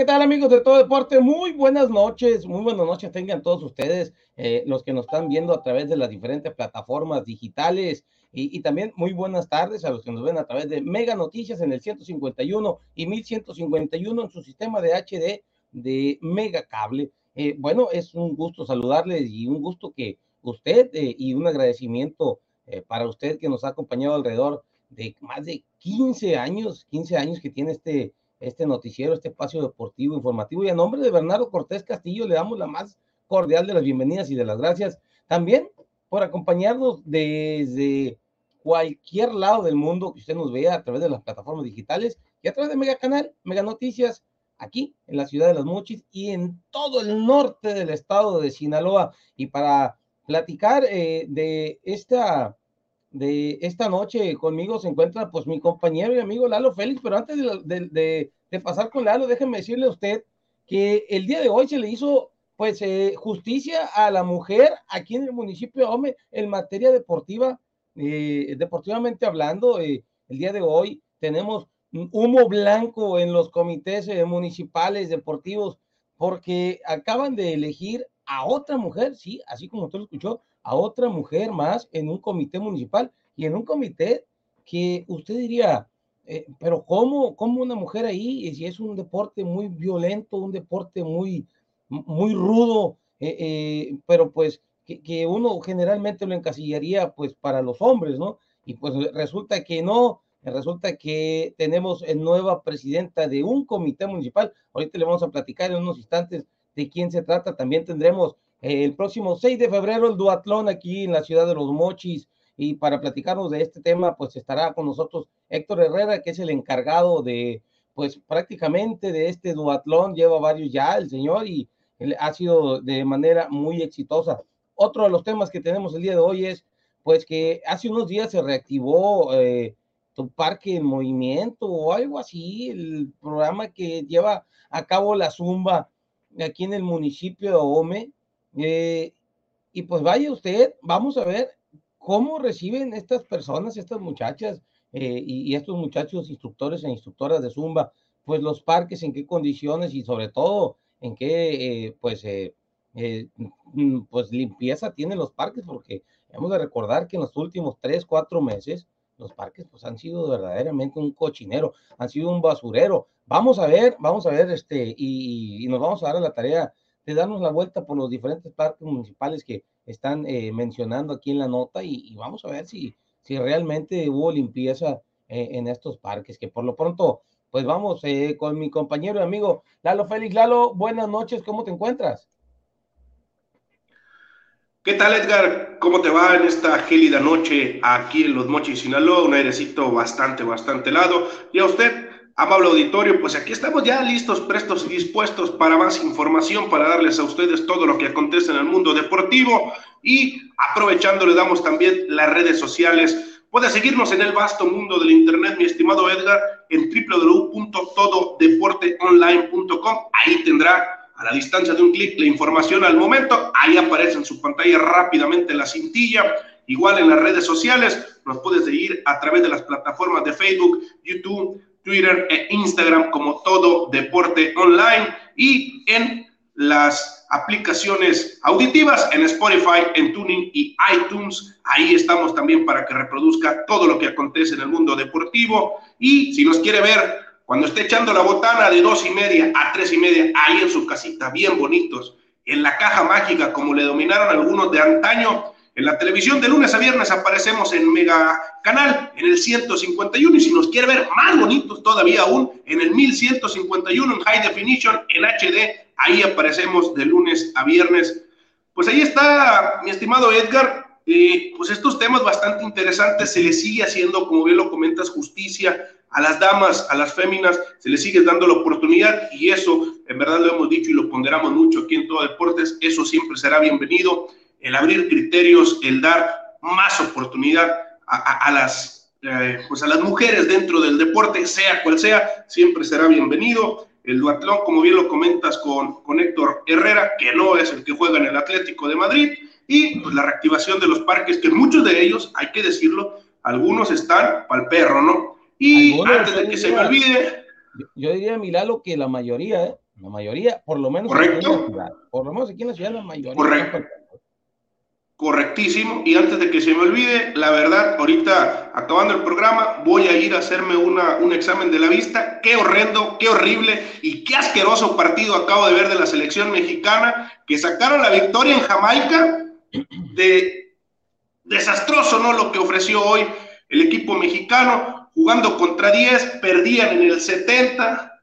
¿qué tal amigos de todo deporte? Muy buenas noches, muy buenas noches tengan todos ustedes, eh, los que nos están viendo a través de las diferentes plataformas digitales y, también muy buenas tardes a los que nos ven a través de Mega Noticias en el 151 y 1151 en su sistema de HD de Mega Cable. Eh, bueno, es un gusto saludarles y un gusto que usted eh, y un agradecimiento para usted que nos ha acompañado alrededor de más de 15 años, 15 años que tiene este este noticiero, este espacio deportivo informativo. Y a nombre de Bernardo Cortés Castillo le damos la más cordial de las bienvenidas y de las gracias también por acompañarnos desde cualquier lado del mundo que usted nos vea a través de las plataformas digitales y a través de Mega Canal, Mega Noticias, aquí en la ciudad de Las Mochis y en todo el norte del estado de Sinaloa. Y para platicar eh, de esta de esta noche conmigo se encuentra pues mi compañero y amigo Lalo Félix, pero antes de, pasar con Lalo, déjenme decirle a usted que el día de hoy se le hizo pues eh, justicia a la mujer aquí en el municipio de Ome en materia deportiva, eh, deportivamente hablando, eh, el día de hoy tenemos humo blanco en los comités municipales deportivos porque acaban de elegir a otra mujer, sí, así como usted lo escuchó, a otra mujer más en un comité municipal y en un comité que usted diría, eh, pero ¿cómo, ¿cómo una mujer ahí? Si es un deporte muy violento, un deporte muy, muy rudo, eh, eh, pero pues que, que, uno generalmente lo encasillaría pues para los hombres, ¿no? Y pues resulta que no, resulta que tenemos en nueva presidenta de un comité municipal, ahorita le vamos a platicar en unos instantes de quién se trata, también tendremos el próximo 6 de febrero el duatlón aquí en la ciudad de Los Mochis. Y para platicarnos de este tema, pues estará con nosotros Héctor Herrera, que es el encargado de, pues prácticamente de este duatlón, lleva varios ya el señor y ha sido de manera muy exitosa. Otro de los temas que tenemos el día de hoy es, pues que hace unos días se reactivó eh, tu parque en movimiento o algo así, el programa que lleva a cabo la Zumba aquí en el municipio de Ome eh, y pues vaya usted, vamos a ver cómo reciben estas personas, estas muchachas eh, y, estos muchachos instructores e instructoras de Zumba, pues los parques, en qué condiciones y sobre todo en qué, eh, pues, mm, pues limpieza tienen los parques, porque hemos de recordar que en los últimos tres, cuatro meses, los parques pues han sido verdaderamente un cochinero, han sido un basurero. Vamos a ver, vamos a ver, este, y, y nos vamos a dar a la tarea de darnos la vuelta por los diferentes parques municipales que están eh, mencionando aquí en la nota y, vamos a ver si, si realmente hubo limpieza eh, en estos parques, que por lo pronto, pues vamos eh, con mi compañero y amigo Lalo Félix. Lalo, buenas noches, ¿cómo te encuentras? ¿Qué tal, Edgar? ¿Cómo te va en esta gélida noche aquí en Los Mochis, Sinaloa? Un airecito bastante, bastante helado. Y a usted, Amable auditorio, pues aquí estamos ya listos, prestos y dispuestos para más información, para darles a ustedes todo lo que acontece en el mundo deportivo y aprovechando le damos también las redes sociales. Puede seguirnos en el vasto mundo del Internet, mi estimado Edgar, en www.tododeporteonline.com. Ahí tendrá a la distancia de un clic la información al momento. Ahí aparece en su pantalla rápidamente la cintilla. Igual en las redes sociales, nos puedes seguir a través de las plataformas de Facebook, YouTube, Twitter e Instagram como todo deporte online y en las aplicaciones auditivas en Spotify, en Tuning y iTunes. Ahí estamos también para que reproduzca todo lo que acontece en el mundo deportivo. Y si nos quiere ver cuando esté echando la botana de dos y media a tres y media, ahí en su casita, bien bonitos, en la caja mágica, como le dominaron algunos de antaño, en la televisión de lunes a viernes aparecemos en Mega Canal, en el 151, y si nos quiere ver más bonitos todavía aún, en el 1151 en High Definition, en HD, ahí aparecemos de lunes a viernes. Pues ahí está, mi estimado Edgar, eh, pues estos temas bastante interesantes, se le sigue haciendo, como bien lo comentas, justicia a las damas, a las féminas, se les sigue dando la oportunidad y eso, en verdad lo hemos dicho y lo ponderamos mucho aquí en Todo Deportes, eso siempre será bienvenido el abrir criterios, el dar más oportunidad a, las, eh, pues a las mujeres dentro del deporte, sea cual sea, siempre será bienvenido. El duatlón, como bien lo comentas con, con Héctor Herrera, que no es el que juega en el Atlético de Madrid, y pues la reactivación de los parques, que muchos de ellos, hay que decirlo, algunos están para el perro, ¿no? Y antes de que se me olvide, Yo diría, Milalo, que la mayoría, ¿eh? La mayoría, por lo menos. Correcto. por lo menos aquí en la ciudad, la mayoría. Correcto. Correctísimo. Y antes de que se me olvide, la verdad, ahorita acabando el programa, voy a ir a hacerme una, un examen de la vista. Qué horrendo, qué horrible y qué asqueroso partido acabo de ver de la selección mexicana, que sacaron la victoria en Jamaica. De desastroso, ¿no? Lo que ofreció hoy el equipo mexicano, jugando contra 10, perdían en el 70.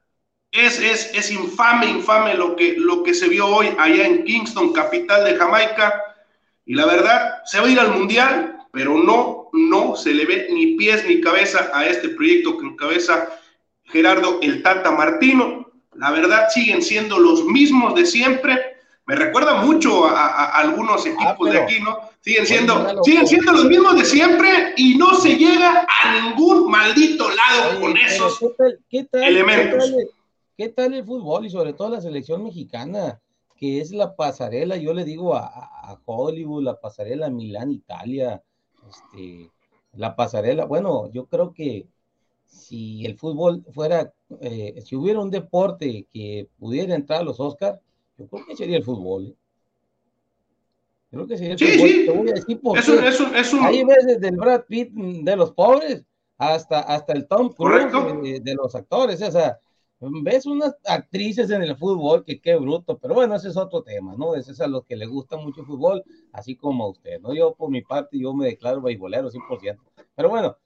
Es, es, es infame, infame lo que, lo que se vio hoy allá en Kingston, capital de Jamaica y la verdad, se va a ir al Mundial, pero no, no se le ve ni pies ni cabeza a este proyecto que encabeza Gerardo el Tata Martino. La verdad, siguen siendo los mismos de siempre. Me recuerda mucho a, algunos ah, equipos de aquí, ¿no? Siguen siendo, siguen siendo los mismos de siempre y no se llega a ningún maldito lado con esos elementos. ¿Qué tal el fútbol y sobre todo la selección mexicana? Que es la pasarela, yo le digo a, Hollywood, la pasarela Milán, Italia, este, la pasarela, bueno, yo creo que si el fútbol fuera, eh, si hubiera un deporte que pudiera entrar a los Oscars, yo creo que sería el fútbol. ¿eh? Creo que sería el fútbol. Sí. Te voy a decir por es, un, es, un, es un... Hay veces del Brad Pitt de los pobres hasta, hasta el Tom Cruise de, de, los actores, o sea, ves unas actrices en el fútbol que qué bruto, pero bueno, ese es otro tema, ¿no? Ese es a los que les gusta mucho el fútbol, así como a usted, ¿no? Yo por mi parte, yo me declaro beisbolero 100%. Pero bueno,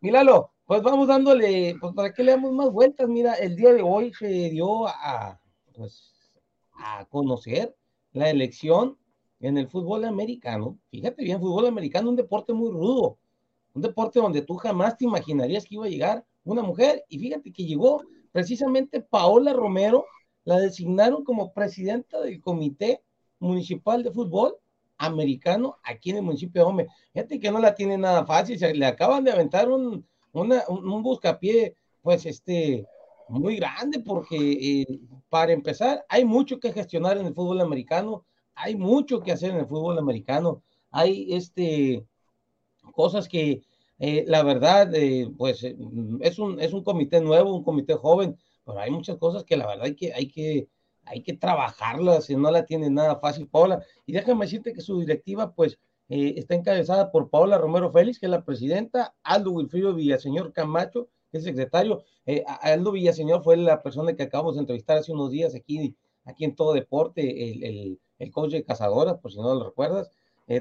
Milalo, pues vamos dándole, pues para que le damos más vueltas, mira, el día de hoy se dio a, pues, a conocer la elección en el fútbol americano. Fíjate bien, fútbol americano, un deporte muy rudo, un deporte donde tú jamás te imaginarías que iba a llegar una mujer, y fíjate que llegó precisamente Paola Romero la designaron como presidenta del Comité Municipal de Fútbol Americano aquí en el municipio de Home. Fíjate que no la tiene nada fácil, le acaban de aventar un, un buscapié, pues este, muy grande, porque eh, para empezar, hay mucho que gestionar en el fútbol americano, hay mucho que hacer en el fútbol americano, hay este, cosas que eh, la verdad, eh, pues eh, es, un, es un comité nuevo, un comité joven, pero hay muchas cosas que la verdad hay que, hay que, hay que trabajarlas, no la tiene nada fácil Paola. Y déjame decirte que su directiva, pues, está encabezada por Paola Romero Félix, que es la presidenta, Aldo Wilfrido Villaseñor Camacho, que es secretario. Aldo Villaseñor fue la persona que acabamos de entrevistar hace unos días aquí, aquí en Todo Deporte, el, el, el coach de Cazadoras, por si no lo recuerdas.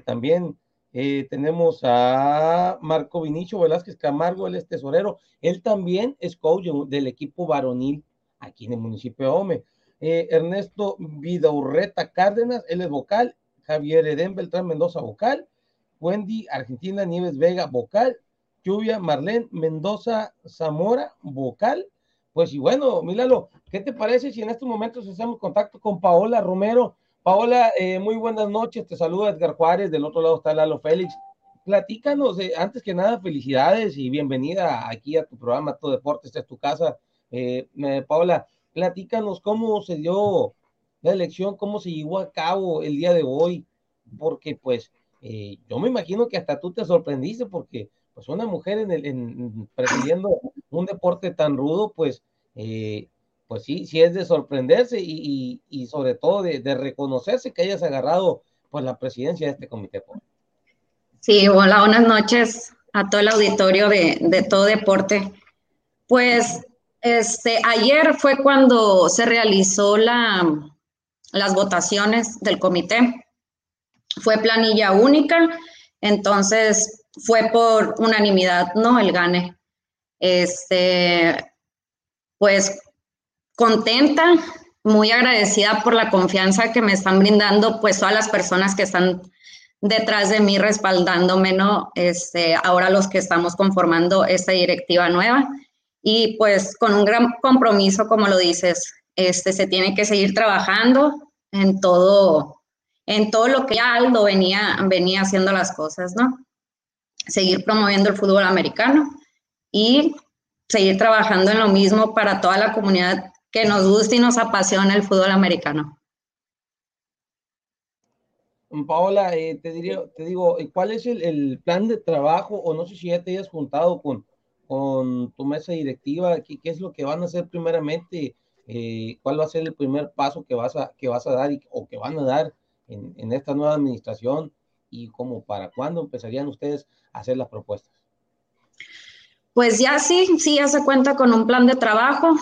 también eh, tenemos a Marco Vinicio Velázquez Camargo, él es tesorero. Él también es coach del equipo varonil aquí en el municipio de Ome. Eh, Ernesto Vidaurreta Cárdenas, él es vocal. Javier Eden Beltrán Mendoza, vocal. Wendy Argentina Nieves Vega, vocal. Lluvia Marlene Mendoza Zamora, vocal. Pues y bueno, Milalo, ¿qué te parece si en estos momentos hacemos contacto con Paola Romero? Paola, eh, muy buenas noches, te saluda Edgar Juárez, del otro lado está Lalo Félix. Platícanos, eh, antes que nada, felicidades y bienvenida aquí a tu programa Todo Deporte, esta es tu casa. Eh, Paola, platícanos cómo se dio la elección, cómo se llevó a cabo el día de hoy, porque pues yo me imagino que hasta tú te sorprendiste porque pues una mujer en el, en, presidiendo un deporte tan rudo, pues pues sí, sí es de sorprenderse y, sobre todo de, reconocerse que hayas agarrado pues la presidencia de este comité. Sí, hola, buenas noches a todo el auditorio de, todo deporte. Pues este, ayer fue cuando se realizó la, las votaciones del comité. Fue planilla única, entonces fue por unanimidad, ¿no? El gane. Este, pues contenta, muy agradecida por la confianza que me están brindando, pues todas las personas que están detrás de mí respaldándome, ¿no? Este, ahora los que estamos conformando esta directiva nueva y pues con un gran compromiso, como lo dices, este, se tiene que seguir trabajando en todo, en todo lo que Aldo venía, venía haciendo las cosas, ¿no? Seguir promoviendo el fútbol americano y seguir trabajando en lo mismo para toda la comunidad que nos guste y nos apasiona el fútbol americano. Paola, eh, te, diría, te digo, ¿cuál es el, plan de trabajo o no sé si ya te hayas juntado con, con tu mesa directiva, ¿qué, qué es lo que van a hacer primeramente? Eh, ¿Cuál va a ser el primer paso que vas a, que vas a dar o que van a dar en, en esta nueva administración? ¿Y cómo, para cuándo empezarían ustedes a hacer las propuestas? Pues ya sí, sí, ya se cuenta con un plan de trabajo.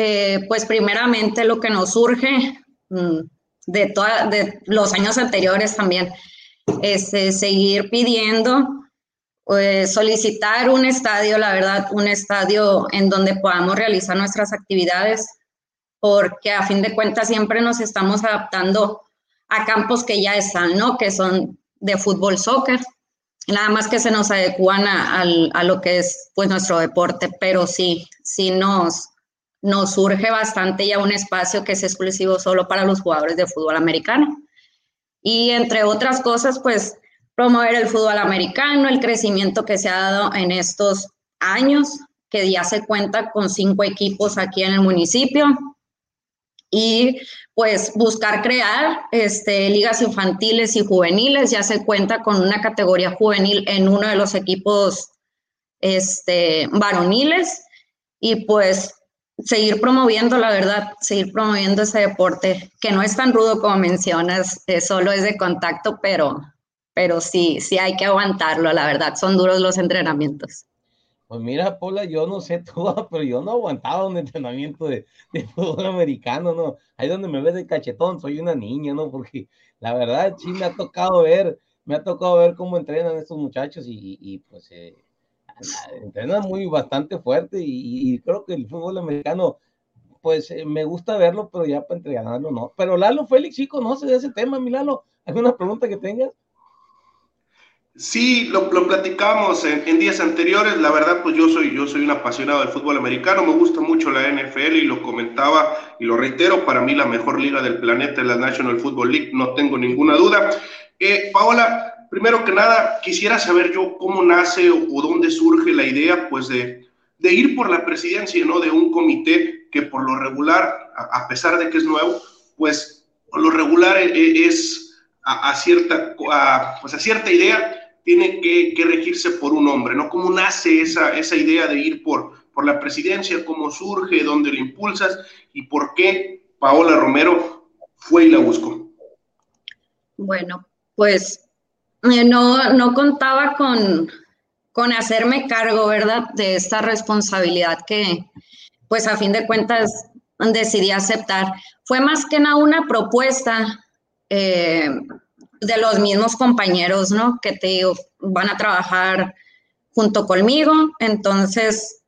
Eh, pues primeramente lo que nos surge mm, de, toda, los años anteriores también es eh, seguir pidiendo, pues, solicitar un estadio, la verdad, un estadio en donde podamos realizar nuestras actividades, porque a fin de cuentas siempre nos estamos adaptando a campos que ya están, ¿no? Que son de fútbol, soccer nada más que se nos adecuan a, lo que es pues nuestro deporte, pero sí, sí nos, nos surge bastante ya un espacio que es exclusivo solo para los jugadores de fútbol americano. Y entre otras cosas, pues promover el fútbol americano, el crecimiento que se ha dado en estos años, que ya se cuenta con cinco equipos aquí en el municipio, y pues buscar crear este, ligas infantiles y juveniles. Ya se cuenta con una categoría juvenil en uno de los equipos este, varoniles y pues seguir promoviendo, la verdad, seguir promoviendo ese deporte que no es tan rudo como mencionas, solo es de contacto, pero, pero sí, sí hay que aguantarlo, la verdad, son duros los entrenamientos. Pues mira, Paula, yo no sé tú, pero yo no aguantaba un entrenamiento de, fútbol americano, ¿no? Ahí donde me ves de cachetón, soy una niña, ¿no? Porque la verdad sí me ha tocado ver, me ha tocado ver cómo entrenan estos muchachos y, pues eh, entrenan muy bastante fuerte y, creo que el fútbol americano, pues eh, me gusta verlo, pero ya para entrenarlo no. Pero Lalo Félix sí conoce de ese tema, mi Lalo. ¿Alguna pregunta que tengas? Sí, lo, lo platicamos en, días anteriores. La verdad, pues yo soy, yo soy un apasionado del fútbol americano. Me gusta mucho la NFL y lo comentaba y lo reitero. Para mí, la mejor liga del planeta es la National Football League. No tengo ninguna duda. Eh, Paola, primero que nada, quisiera saber yo cómo nace o, dónde surge la idea, pues, de, ir por la presidencia, ¿no? De un comité que por lo regular, a, pesar de que es nuevo, pues, por lo regular eh, eh, es a, cierta, pues, a cierta idea tiene que, regirse por un hombre, ¿no? ¿Cómo nace esa, idea de ir por, la presidencia? ¿Cómo surge? ¿Dónde lo impulsas? ¿Y por qué Paola Romero fue y la buscó? Bueno, pues no, no contaba con, con hacerme cargo, ¿verdad?, de esta responsabilidad que, pues a fin de cuentas, decidí aceptar. Fue más que nada una propuesta eh, de los mismos compañeros, ¿no? Que te van a trabajar junto conmigo. Entonces,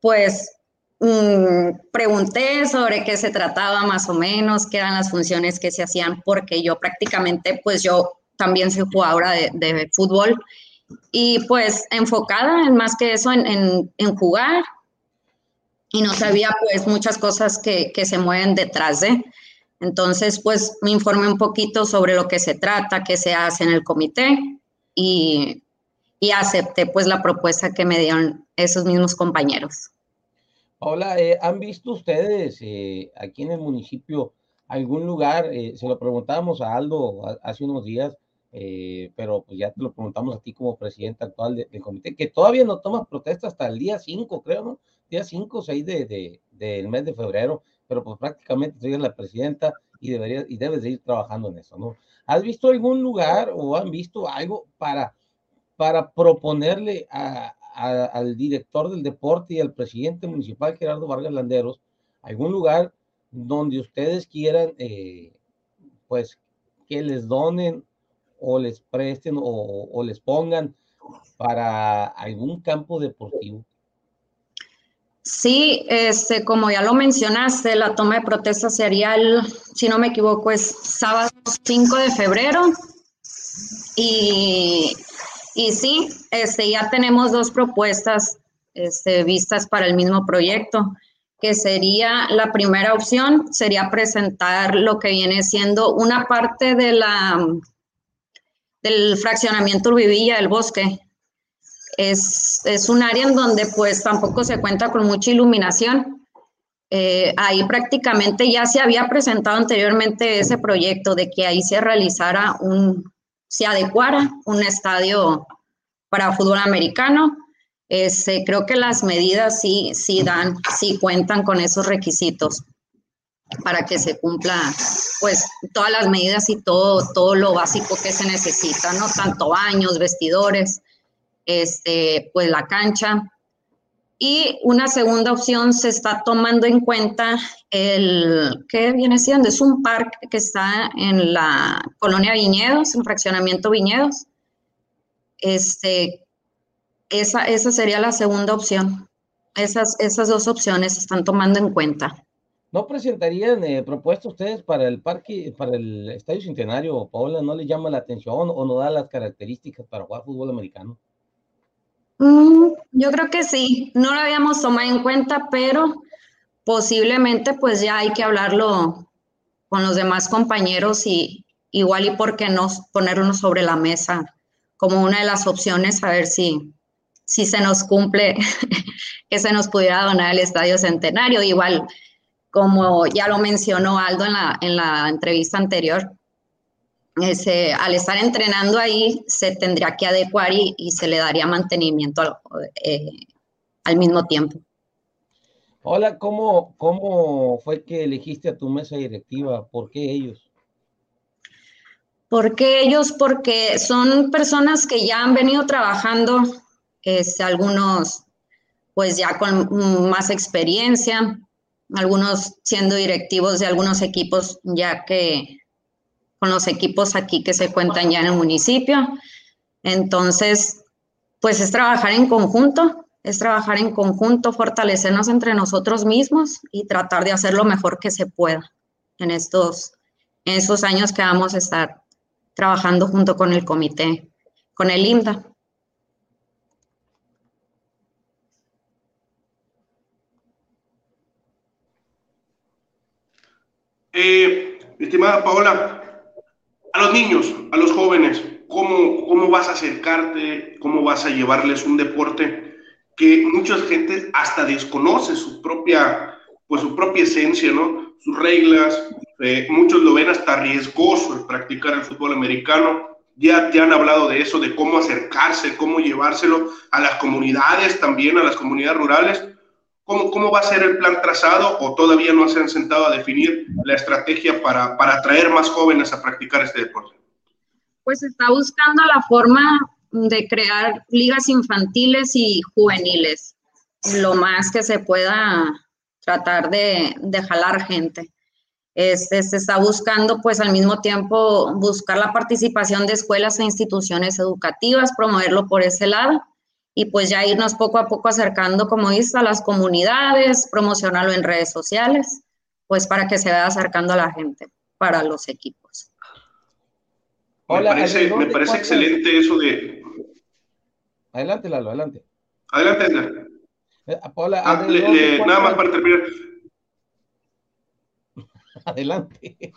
pues mm, pregunté sobre qué se trataba más o menos, qué eran las funciones que se hacían, porque yo prácticamente, pues yo también soy jugadora de, fútbol y pues enfocada en más que eso en, jugar y no sabía pues muchas cosas que, que se mueven detrás de. Entonces, pues me informé un poquito sobre lo que se trata, qué se hace en el comité y, acepté pues la propuesta que me dieron esos mismos compañeros. Hola, eh, ¿han visto ustedes eh, aquí en el municipio algún lugar? Eh, se lo preguntábamos a Aldo hace unos días, pero pues ya te lo preguntamos a ti como presidente actual del comité, que todavía no toma protesta hasta el día 5, creo, ¿no? Día 5 o 6 de, del mes de febrero pero pues prácticamente soy la presidenta y debería y debes de ir trabajando en eso, ¿no? ¿Has visto algún lugar o han visto algo para, para proponerle al director del deporte y al presidente municipal Gerardo Vargas Landeros algún lugar donde ustedes quieran, eh, pues, que les donen o les presten o, o les pongan para algún campo deportivo? Sí, este, como ya lo mencionaste, la toma de protesta sería el, si no me equivoco, es sábado 5 de febrero. Y, y sí, este, ya tenemos dos propuestas este, vistas para el mismo proyecto, que sería la primera opción, sería presentar lo que viene siendo una parte de la, del fraccionamiento Urbivilla del Bosque, es, un área en donde pues tampoco se cuenta con mucha iluminación. Eh, ahí prácticamente ya se había presentado anteriormente ese proyecto de que ahí se realizara un, se adecuara un estadio para fútbol americano. Este, creo que las medidas sí, sí dan, sí cuentan con esos requisitos para que se cumpla pues todas las medidas y todo, todo lo básico que se necesita, ¿no? Tanto baños, vestidores, este, pues la cancha. Y una segunda opción se está tomando en cuenta el, ¿qué viene siendo? Es un parque que está en la colonia Viñedos, en fraccionamiento Viñedos. Este, esa, esa sería la segunda opción. Esas, esas dos opciones se están tomando en cuenta. ¿No presentarían eh, propuestas ustedes para el parque, para el Estadio Centenario, Paola? ¿No le llama la atención o no da las características para jugar fútbol americano? Mm, yo creo que sí, no lo habíamos tomado en cuenta, pero posiblemente pues ya hay que hablarlo con los demás compañeros y igual y por qué no ponerlo sobre la mesa como una de las opciones a ver si, si se nos cumple que se nos pudiera donar el Estadio Centenario. Igual como ya lo mencionó Aldo en la, en la entrevista anterior, ese, al estar entrenando ahí se tendría que adecuar y, se le daría mantenimiento eh, al mismo tiempo. Hola, ¿cómo, ¿cómo fue que elegiste a tu mesa directiva? ¿Por qué ellos? ¿Por qué ellos? Porque son personas que ya han venido trabajando, es, algunos pues ya con más experiencia, algunos siendo directivos de algunos equipos, ya que con los equipos aquí que se cuentan ya en el municipio. Entonces, pues es trabajar en conjunto, es trabajar en conjunto, fortalecernos entre nosotros mismos y tratar de hacer lo mejor que se pueda en estos, en esos años que vamos a estar trabajando junto con el comité, con el IMDA. Eh, estimada Paola, a los niños, a los jóvenes, ¿cómo, ¿cómo vas a acercarte? ¿Cómo vas a llevarles un deporte que mucha gente hasta desconoce su propia, pues su propia esencia, ¿no? Sus reglas, eh, muchos lo ven hasta riesgoso el practicar el fútbol americano. Ya, ya han hablado de eso, de cómo acercarse, cómo llevárselo a las comunidades también, a las comunidades rurales. ¿Cómo, ¿Cómo va a ser el plan trazado o todavía no se han sentado a definir la estrategia para, para atraer más jóvenes a practicar este deporte? Pues está buscando la forma de crear ligas infantiles y juveniles, lo más que se pueda tratar de, de jalar gente. Este, se está buscando, pues al mismo tiempo, buscar la participación de escuelas e instituciones educativas, promoverlo por ese lado y pues ya irnos poco a poco acercando, como dice, a las comunidades, promocionarlo en redes sociales, pues para que se vaya acercando a la gente para los equipos. Hola, me parece, me parece excelente eso de... Adelante, Lalo, adelante. Adelante, Edgar. Eh, ah, nada más para terminar. adelante.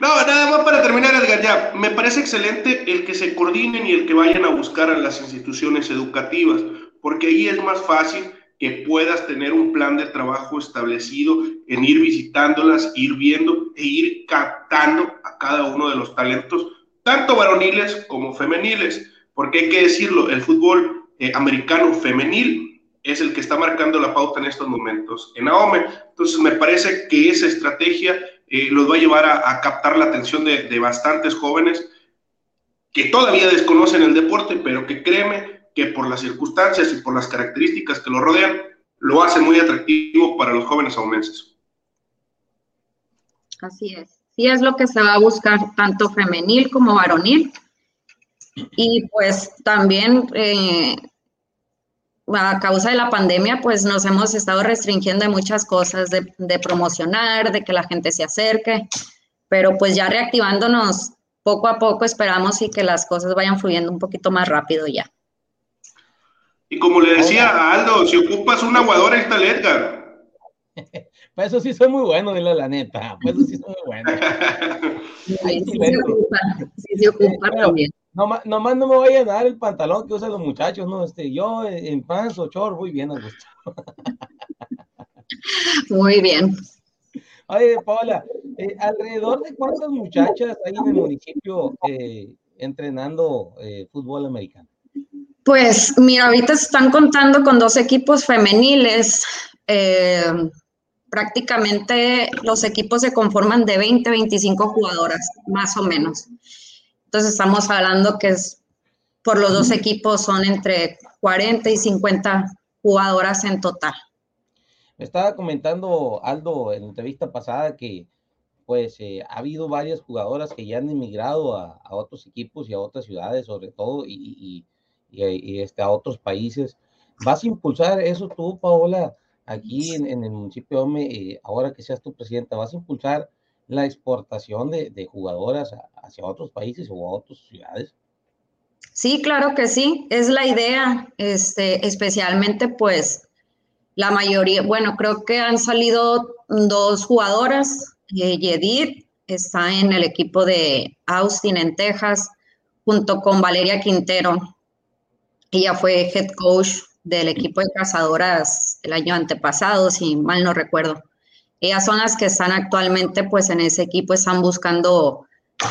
No, nada más para terminar, Edgar, ya. Me parece excelente el que se coordinen y el que vayan a buscar a las instituciones educativas, porque ahí es más fácil que puedas tener un plan de trabajo establecido en ir visitándolas, ir viendo e ir captando a cada uno de los talentos, tanto varoniles como femeniles, porque hay que decirlo, el fútbol eh, americano femenil es el que está marcando la pauta en estos momentos en AOME. Entonces, me parece que esa estrategia los va a llevar a, captar la atención de, bastantes jóvenes que todavía desconocen el deporte, pero que créeme que por las circunstancias y por las características que lo rodean, lo hace muy atractivo para los jóvenes aumenses. Así es. Sí es lo que se va a buscar tanto femenil como varonil. Y pues también eh, a causa de la pandemia, pues nos hemos estado restringiendo de muchas cosas, de, promocionar, de que la gente se acerque, pero pues ya reactivándonos poco a poco esperamos y que las cosas vayan fluyendo un poquito más rápido ya. Y como le decía a Aldo, si ocupas un aguador, ahí está el Edgar. Pues eso sí soy muy bueno, dile la neta. Pues eso sí soy muy bueno. sí, sí, se ocupa, sí se ocupa también. Nomás, no me voy a dar el pantalón que usan los muchachos, ¿no? Este, yo en pants o short, muy bien, gusto. Muy bien. Oye, Paula, eh, ¿alrededor de cuántas muchachas hay en el municipio eh, entrenando eh, fútbol americano? Pues mira, ahorita están contando con dos equipos femeniles. Prácticamente los equipos se conforman de 20, 25 jugadoras, más o menos. Entonces estamos hablando que es, por los dos equipos son entre 40 y 50 jugadoras en total. Me estaba comentando Aldo en la entrevista pasada que pues eh, ha habido varias jugadoras que ya han emigrado a, otros equipos y a otras ciudades, sobre todo, y, este, a otros países. ¿Vas a impulsar eso tú, Paola, aquí en, el municipio de Ome, eh, ahora que seas tu presidenta? ¿Vas a impulsar la exportación de, jugadoras hacia otros países o a otras ciudades? Sí, claro que sí, es la idea, este, especialmente pues la mayoría, bueno, creo que han salido dos jugadoras Yedid está en el equipo de Austin en Texas, junto con Valeria Quintero. Ella fue head coach del equipo de cazadoras el año antepasado, si mal no recuerdo. Ellas son las que están actualmente pues en ese equipo, están buscando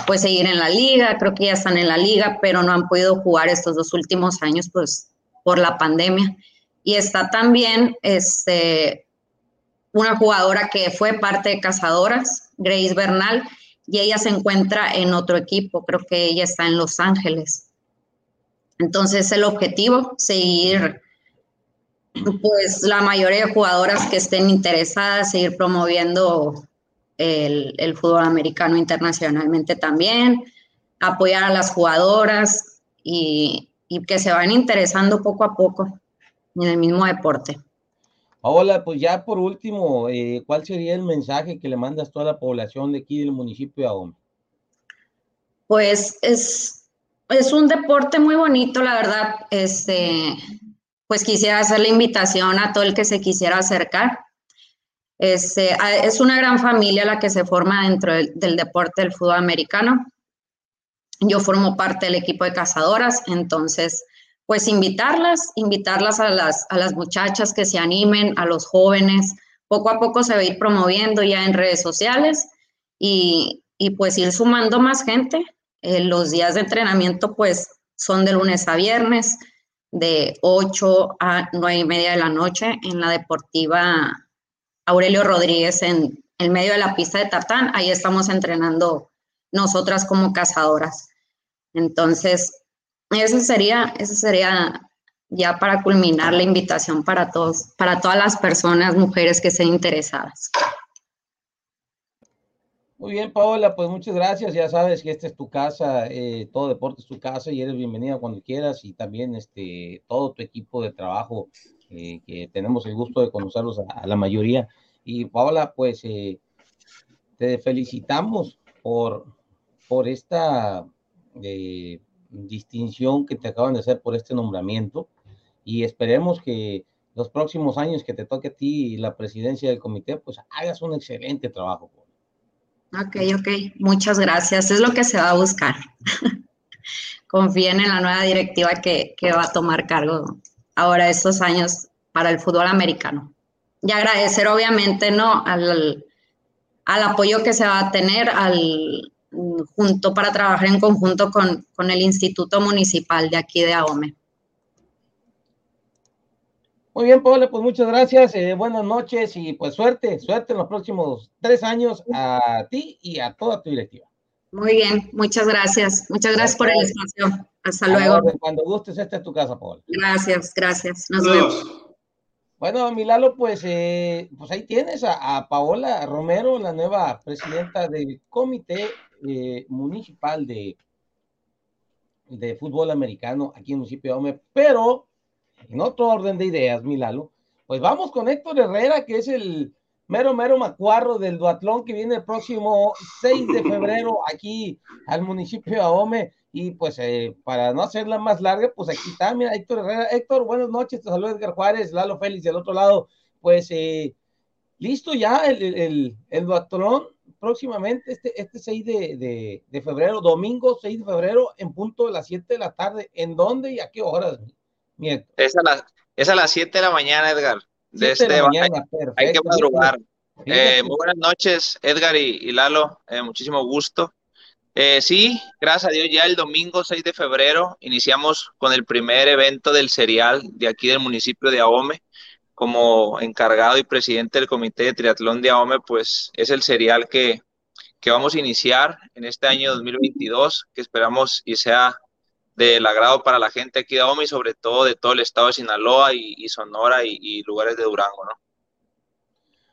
pues seguir en la liga, creo que ya están en la liga, pero no han podido jugar estos dos últimos años pues por la pandemia. Y está también este, una jugadora que fue parte de Cazadoras, Grace Bernal, y ella se encuentra en otro equipo, creo que ella está en Los Ángeles. Entonces el objetivo, seguir pues la mayoría de jugadoras que estén interesadas, seguir promoviendo el, el fútbol americano internacionalmente también, apoyar a las jugadoras y, y que se van interesando poco a poco en el mismo deporte. Hola, pues ya por último, eh, ¿cuál sería el mensaje que le mandas a toda la población de aquí del municipio de Ahome? Pues es, es un deporte muy bonito, la verdad. Este, pues quisiera hacer la invitación a todo el que se quisiera acercar. Este, es una gran familia la que se forma dentro del, deporte del fútbol americano. Yo formo parte del equipo de cazadoras, entonces pues invitarlas, invitarlas a las, a las muchachas que se animen, a los jóvenes. Poco a poco se va a ir promoviendo ya en redes sociales y, pues ir sumando más gente. Eh, los días de entrenamiento pues son de lunes a viernes, de 8 a 9 y media de la noche en la deportiva Aurelio Rodríguez en el medio de la pista de Tartán. Ahí estamos entrenando nosotras como cazadoras. Entonces, eso sería, eso sería ya para culminar la invitación para todos, para todas las personas, mujeres que estén interesadas. Muy bien, Paola, pues muchas gracias. Ya sabes que esta es tu casa, eh, todo deporte es tu casa y eres bienvenida cuando quieras y también este, todo tu equipo de trabajo, eh, que tenemos el gusto de conocerlos a, la mayoría. Y Paola, pues eh, te felicitamos por, por esta distinción que te acaban de hacer por este nombramiento y esperemos que los próximos años que te toque a ti la presidencia del comité, pues hagas un excelente trabajo. Ok, ok, muchas gracias. Es lo que se va a buscar. Confíen en la nueva directiva que, que va a tomar cargo ahora estos años para el fútbol americano. Y agradecer obviamente ¿no? al, al apoyo que se va a tener, al, junto para trabajar en conjunto con, con el Instituto Municipal de aquí de AOME. Muy bien, Paula, pues muchas gracias, eh, buenas noches y pues suerte, suerte en los próximos tres años a ti y a toda tu directiva. Muy bien, muchas gracias, muchas gracias por el espacio. Hasta luego. Cuando gustes, esta es tu casa, Paula. Gracias, gracias. Nos vemos. Bueno, Milalo, pues, eh, pues ahí tienes a, a, Paola Romero, la nueva presidenta del Comité eh, Municipal de, de Fútbol Americano aquí en el municipio de Ome, pero en otro orden de ideas, Milalo, pues vamos con Héctor Herrera, que es el mero, mero macuarro del duatlón que viene el próximo 6 de febrero aquí al municipio de Ahome. Y pues eh, para no hacerla más larga, pues aquí está, mira, Héctor Herrera. Héctor, buenas noches, te saluda Edgar Juárez, Lalo Félix del otro lado. Pues eh, listo ya el, el, el, duatlón próximamente, este, este 6 de, de, febrero, domingo 6 de febrero, en punto de las 7 de la tarde. ¿En dónde y a qué horas? Es a, las, es a las 7 de la mañana, Edgar. De este, mañana, hay, que madrugar. Eh, muy buenas noches, Edgar y, y Lalo. Eh, muchísimo gusto Eh, sí, gracias a Dios, ya el domingo 6 de febrero iniciamos con el primer evento del serial de aquí del municipio de Ahome. Como encargado y presidente del comité de triatlón de Ahome, pues es el serial que, que vamos a iniciar en este año 2022, que esperamos y sea del agrado para la gente aquí de Ahome y sobre todo de todo el estado de Sinaloa y, Sonora y, y, lugares de Durango, ¿no?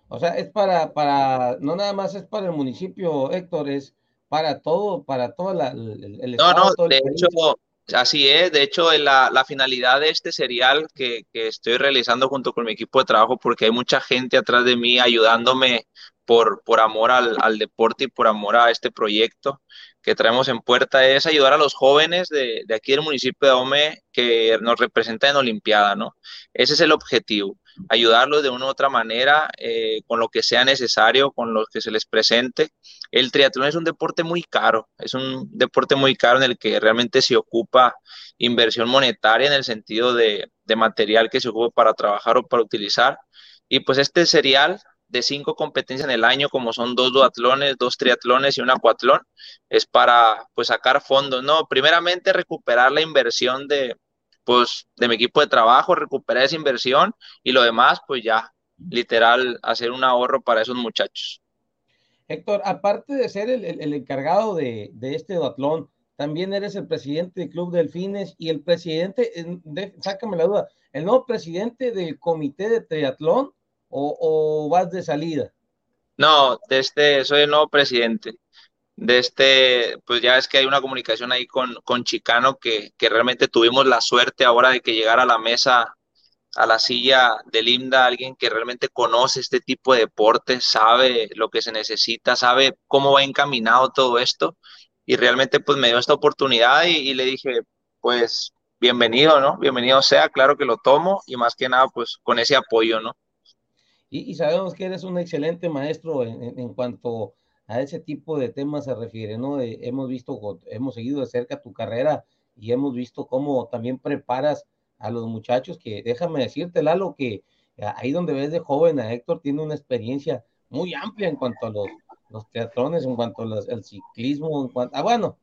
O sea, es para, para, no nada más es para el municipio, Héctor, es para todo, para todo el, el, No, no, de hecho, así es. De hecho, la, la finalidad de este serial que, que, estoy realizando junto con mi equipo de trabajo, porque hay mucha gente atrás de mí ayudándome por, por amor al, al deporte y por amor a este proyecto que traemos en puerta es ayudar a los jóvenes de, aquí del municipio de Ome que nos representan en Olimpiada, ¿no? Ese es el objetivo ayudarlos de una u otra manera, eh, con lo que sea necesario, con lo que se les presente. El triatlón es un deporte muy caro, es un deporte muy caro en el que realmente se ocupa inversión monetaria en el sentido de, de material que se ocupa para trabajar o para utilizar. Y pues este serial de cinco competencias en el año, como son dos duatlones, dos triatlones y un acuatlón, es para pues sacar fondos, ¿no? Primeramente recuperar la inversión de, pues de mi equipo de trabajo, recuperar esa inversión y lo demás, pues ya, literal, hacer un ahorro para esos muchachos. Héctor, aparte de ser el, encargado de, este duatlón, también eres el presidente del Club Delfines y el presidente, de, sácame la duda, ¿el nuevo presidente del comité de triatlón o, vas de salida? No, de este, soy el nuevo presidente de este, pues ya es que hay una comunicación ahí con, con Chicano que, que, realmente tuvimos la suerte ahora de que llegara a la mesa, a la silla de Linda, alguien que realmente conoce este tipo de deportes, sabe lo que se necesita, sabe cómo va encaminado todo esto y realmente pues me dio esta oportunidad y, y le dije, pues bienvenido, ¿no? Bienvenido sea, claro que lo tomo y más que nada pues con ese apoyo, ¿no? Y, y sabemos que eres un excelente maestro en, en, en cuanto a ese tipo de temas se refiere, ¿no? hemos visto, hemos seguido de cerca tu carrera y hemos visto cómo también preparas a los muchachos que, déjame decirte, Lalo, que ahí donde ves de joven a Héctor tiene una experiencia muy amplia en cuanto a los, los teatrones, en cuanto al ciclismo, en cuanto a, bueno,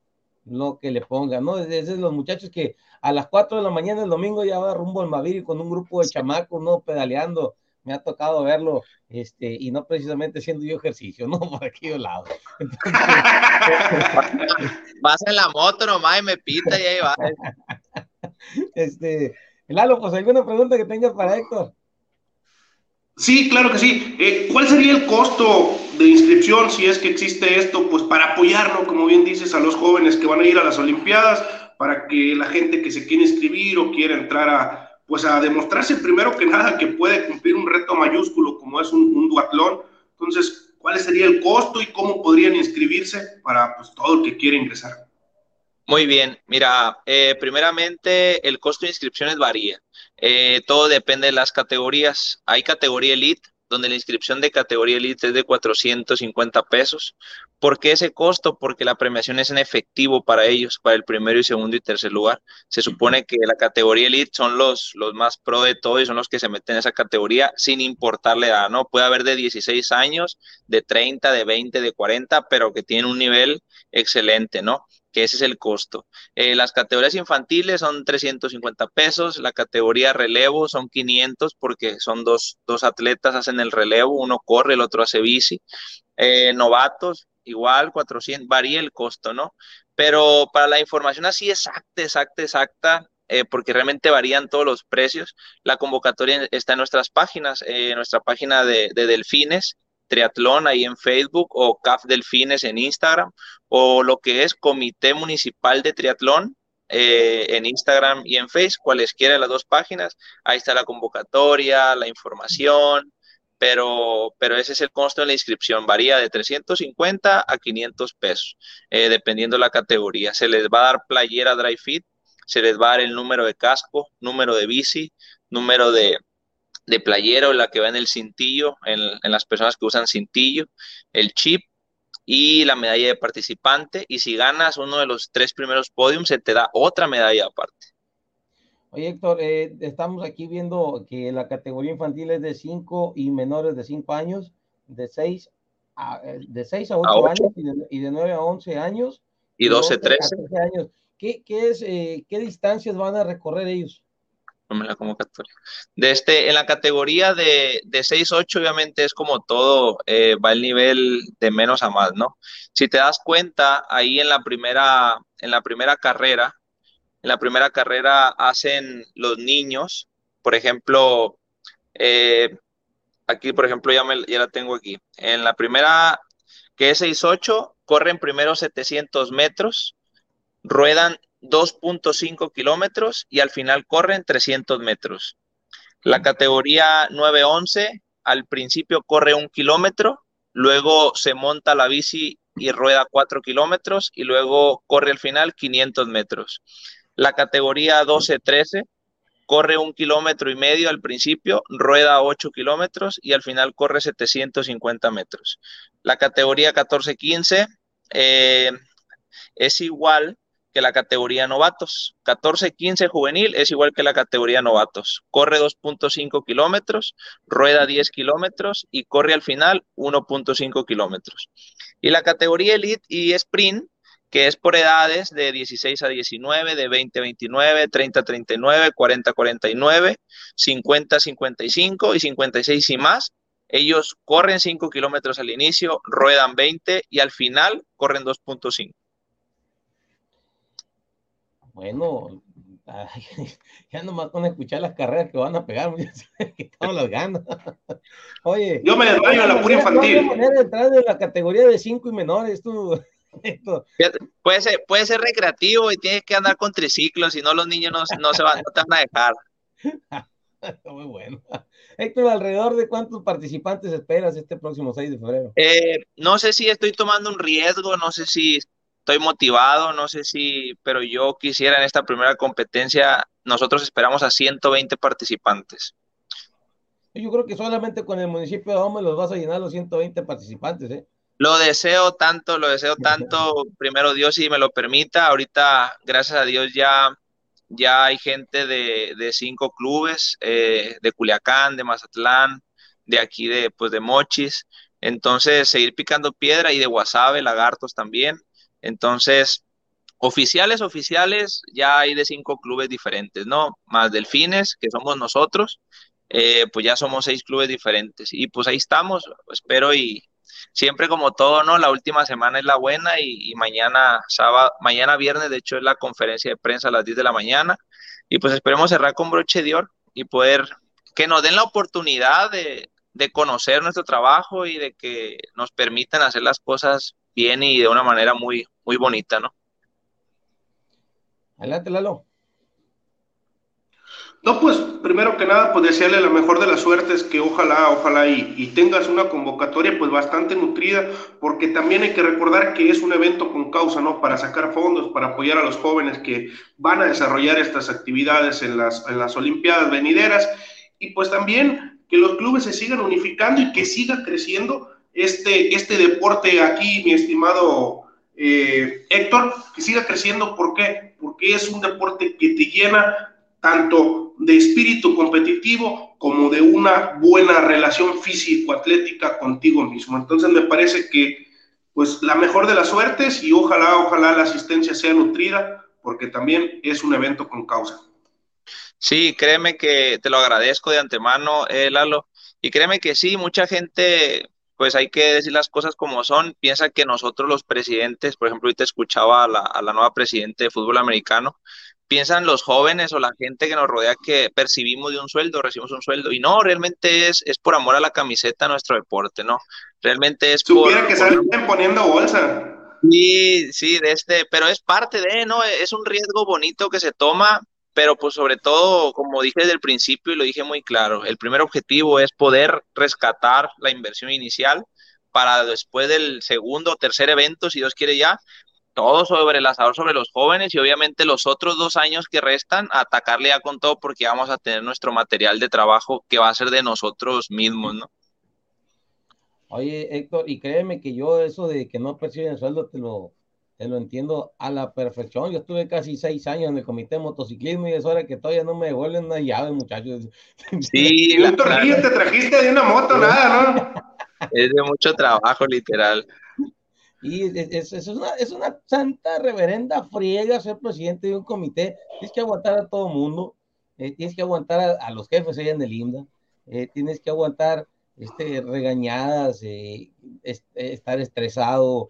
lo que le pongan, ¿no? Es de los muchachos que a las 4 de la mañana el domingo ya va rumbo al Maviri con un grupo de chamacos, ¿no? Pedaleando me ha tocado verlo, este, y no precisamente haciendo yo ejercicio, ¿no? Por aquí de lado. Vas en la moto nomás y me pita y ahí va. Este, Lalo, pues alguna pregunta que tengas para Héctor. Sí, claro que sí. Eh, ¿Cuál sería el costo de inscripción, si es que existe esto, pues para apoyarlo, como bien dices, a los jóvenes que van a ir a las Olimpiadas, para que la gente que se quiere inscribir o quiera entrar a, pues a demostrarse primero que nada que puede cumplir un reto mayúsculo como es un, duatlón. Entonces, ¿cuál sería el costo y cómo podrían inscribirse para pues, todo el que quiere ingresar? Muy bien, mira, eh, primeramente el costo de inscripciones varía. Eh, todo depende de las categorías. Hay categoría elite, donde la inscripción de categoría elite es de 450 pesos. ¿Por qué ese costo? Porque la premiación es en efectivo para ellos, para el primero y segundo y tercer lugar. Se supone que la categoría elite son los, los más pro de todo y son los que se meten en esa categoría sin importarle a, ¿no? Puede haber de 16 años, de 30, de 20, de 40, pero que tienen un nivel excelente, ¿no? Que ese es el costo. Eh, las categorías infantiles son 350 pesos, la categoría relevo son 500 porque son dos, dos atletas hacen el relevo, uno corre, el otro hace bici. Eh, novatos, igual 400, varía el costo, ¿no? Pero para la información así exacta, exacta, exacta, eh, porque realmente varían todos los precios, la convocatoria está en nuestras páginas, en nuestra página de Delfines, Triatlón ahí en Facebook o CAF Delfines en Instagram o lo que es Comité Municipal de Triatlón eh, en Instagram y en Facebook, cualesquiera de las dos páginas. Ahí está la convocatoria, la información, pero, pero ese es el costo de la inscripción. Varía de 350 a 500 pesos, eh, dependiendo la categoría. Se les va a dar playera dry fit, se les va a dar el número de casco, número de bici, número de, de playera o la que va en el cintillo, en, en, las personas que usan cintillo, el chip y la medalla de participante. Y si ganas uno de los tres primeros podiums, se te da otra medalla aparte. Oye, Héctor, eh, estamos aquí viendo que la categoría infantil es de 5 y menores de 5 años, de 6 a, de 6 a 8, a 8. años y de, y de 9 a 11 años, y 12, 13. años. ¿Qué, qué, es, eh, ¿Qué distancias van a recorrer ellos? La convocatoria. De este, en la categoría de, de 6-8, obviamente es como todo, eh, va el nivel de menos a más, ¿no? Si te das cuenta, ahí en la primera, en la primera carrera, en la primera carrera hacen los niños, por ejemplo, eh, aquí, por ejemplo, ya, me, ya la tengo aquí. En la primera, que es 6-8, corren primero 700 metros, ruedan 2.5 kilómetros y al final corren 300 metros. La categoría 911 al principio corre un kilómetro, luego se monta la bici y rueda 4 kilómetros y luego corre al final 500 metros. La categoría 12-13 corre un kilómetro y medio al principio, rueda 8 kilómetros y al final corre 750 metros. La categoría 14-15 eh, es igual que la categoría novatos. 14-15 juvenil es igual que la categoría novatos. Corre 2.5 kilómetros, rueda 10 kilómetros y corre al final 1.5 kilómetros. Y la categoría elite y sprint, que es por edades de 16 a 19, de 20 a 29, 30 a 39, 40 a 49, 50 a 55 y 56 y más. Ellos corren 5 kilómetros al inicio, ruedan 20 y al final corren 2.5. Bueno, ya nomás con escuchar las carreras que van a pegar, que estamos largando. Oye, yo me desmayo a la pura infantil. detrás de la categoría de 5 y menores, tú. Puede ser, puede ser recreativo y tienes que andar con triciclos, si no los niños no, no se van, no te van a dejar. Muy bueno. Héctor, ¿alrededor de cuántos participantes esperas este próximo 6 de febrero? Eh, no sé si estoy tomando un riesgo, no sé si estoy motivado, no sé si, pero yo quisiera en esta primera competencia, nosotros esperamos a 120 participantes. Yo creo que solamente con el municipio de Ahome los vas a llenar los 120 participantes, ¿eh? Lo deseo tanto, lo deseo tanto, primero Dios si me lo permita, ahorita gracias a Dios ya, ya hay gente de, de cinco clubes, eh, de Culiacán, de Mazatlán, de aquí de, pues de Mochis, entonces seguir picando piedra y de Guasave, Lagartos también, entonces, oficiales, oficiales, ya hay de cinco clubes diferentes, ¿no? Más Delfines, que somos nosotros, eh, pues ya somos seis clubes diferentes. Y pues ahí estamos, espero y siempre como todo, ¿no? La última semana es la buena y, mañana, sábado, mañana viernes, de hecho, es la conferencia de prensa a las 10 de la mañana. Y pues esperemos cerrar con broche de oro y poder que nos den la oportunidad de, de conocer nuestro trabajo y de que nos permitan hacer las cosas bien y de una manera muy, muy bonita, ¿no? Adelante, Lalo. No, pues primero que nada, pues desearle la mejor de las suertes, que ojalá, ojalá y, tengas una convocatoria pues bastante nutrida, porque también hay que recordar que es un evento con causa, ¿no? Para sacar fondos, para apoyar a los jóvenes que van a desarrollar estas actividades en las, en las Olimpiadas venideras, y pues también que los clubes se sigan unificando y que siga creciendo este, este deporte aquí, mi estimado eh, Héctor, que siga creciendo. ¿Por qué? Porque es un deporte que te llena tanto de espíritu competitivo como de una buena relación físico-atlética contigo mismo. Entonces me parece que pues la mejor de las suertes y ojalá, ojalá la asistencia sea nutrida porque también es un evento con causa. Sí, créeme que te lo agradezco de antemano, eh, Lalo. Y créeme que sí, mucha gente pues hay que decir las cosas como son. Piensa que nosotros los presidentes, por ejemplo, ahorita escuchaba a la, a la nueva presidente de fútbol americano, piensan los jóvenes o la gente que nos rodea que percibimos de un sueldo, recibimos un sueldo. Y no, realmente es, es por amor a la camiseta nuestro deporte, ¿no? Realmente es Supiera por... que salen poniendo bolsa. Sí, sí, de este, pero es parte de, ¿no? Es un riesgo bonito que se toma pero pues sobre todo, como dije desde el principio y lo dije muy claro, el primer objetivo es poder rescatar la inversión inicial para después del segundo o tercer evento, si Dios quiere ya, todo sobre el asador sobre los jóvenes y obviamente los otros dos años que restan, atacarle ya con todo porque vamos a tener nuestro material de trabajo que va a ser de nosotros mismos, ¿no? Oye, Héctor, y créeme que yo eso de que no perciben sueldo te lo, te lo entiendo a la perfección. Yo estuve casi seis años en el comité de motociclismo y es hora que todavía no me devuelven una llave, muchachos. Sí, la, te trajiste de una moto, nada, ¿no? Es de mucho trabajo, literal. Y es, es, una, es una santa reverenda friega ser presidente de un comité. Tienes que aguantar a todo mundo, eh, tienes que aguantar a, los jefes allá en el IMDA, eh, tienes que aguantar este, regañadas, eh, estar estresado,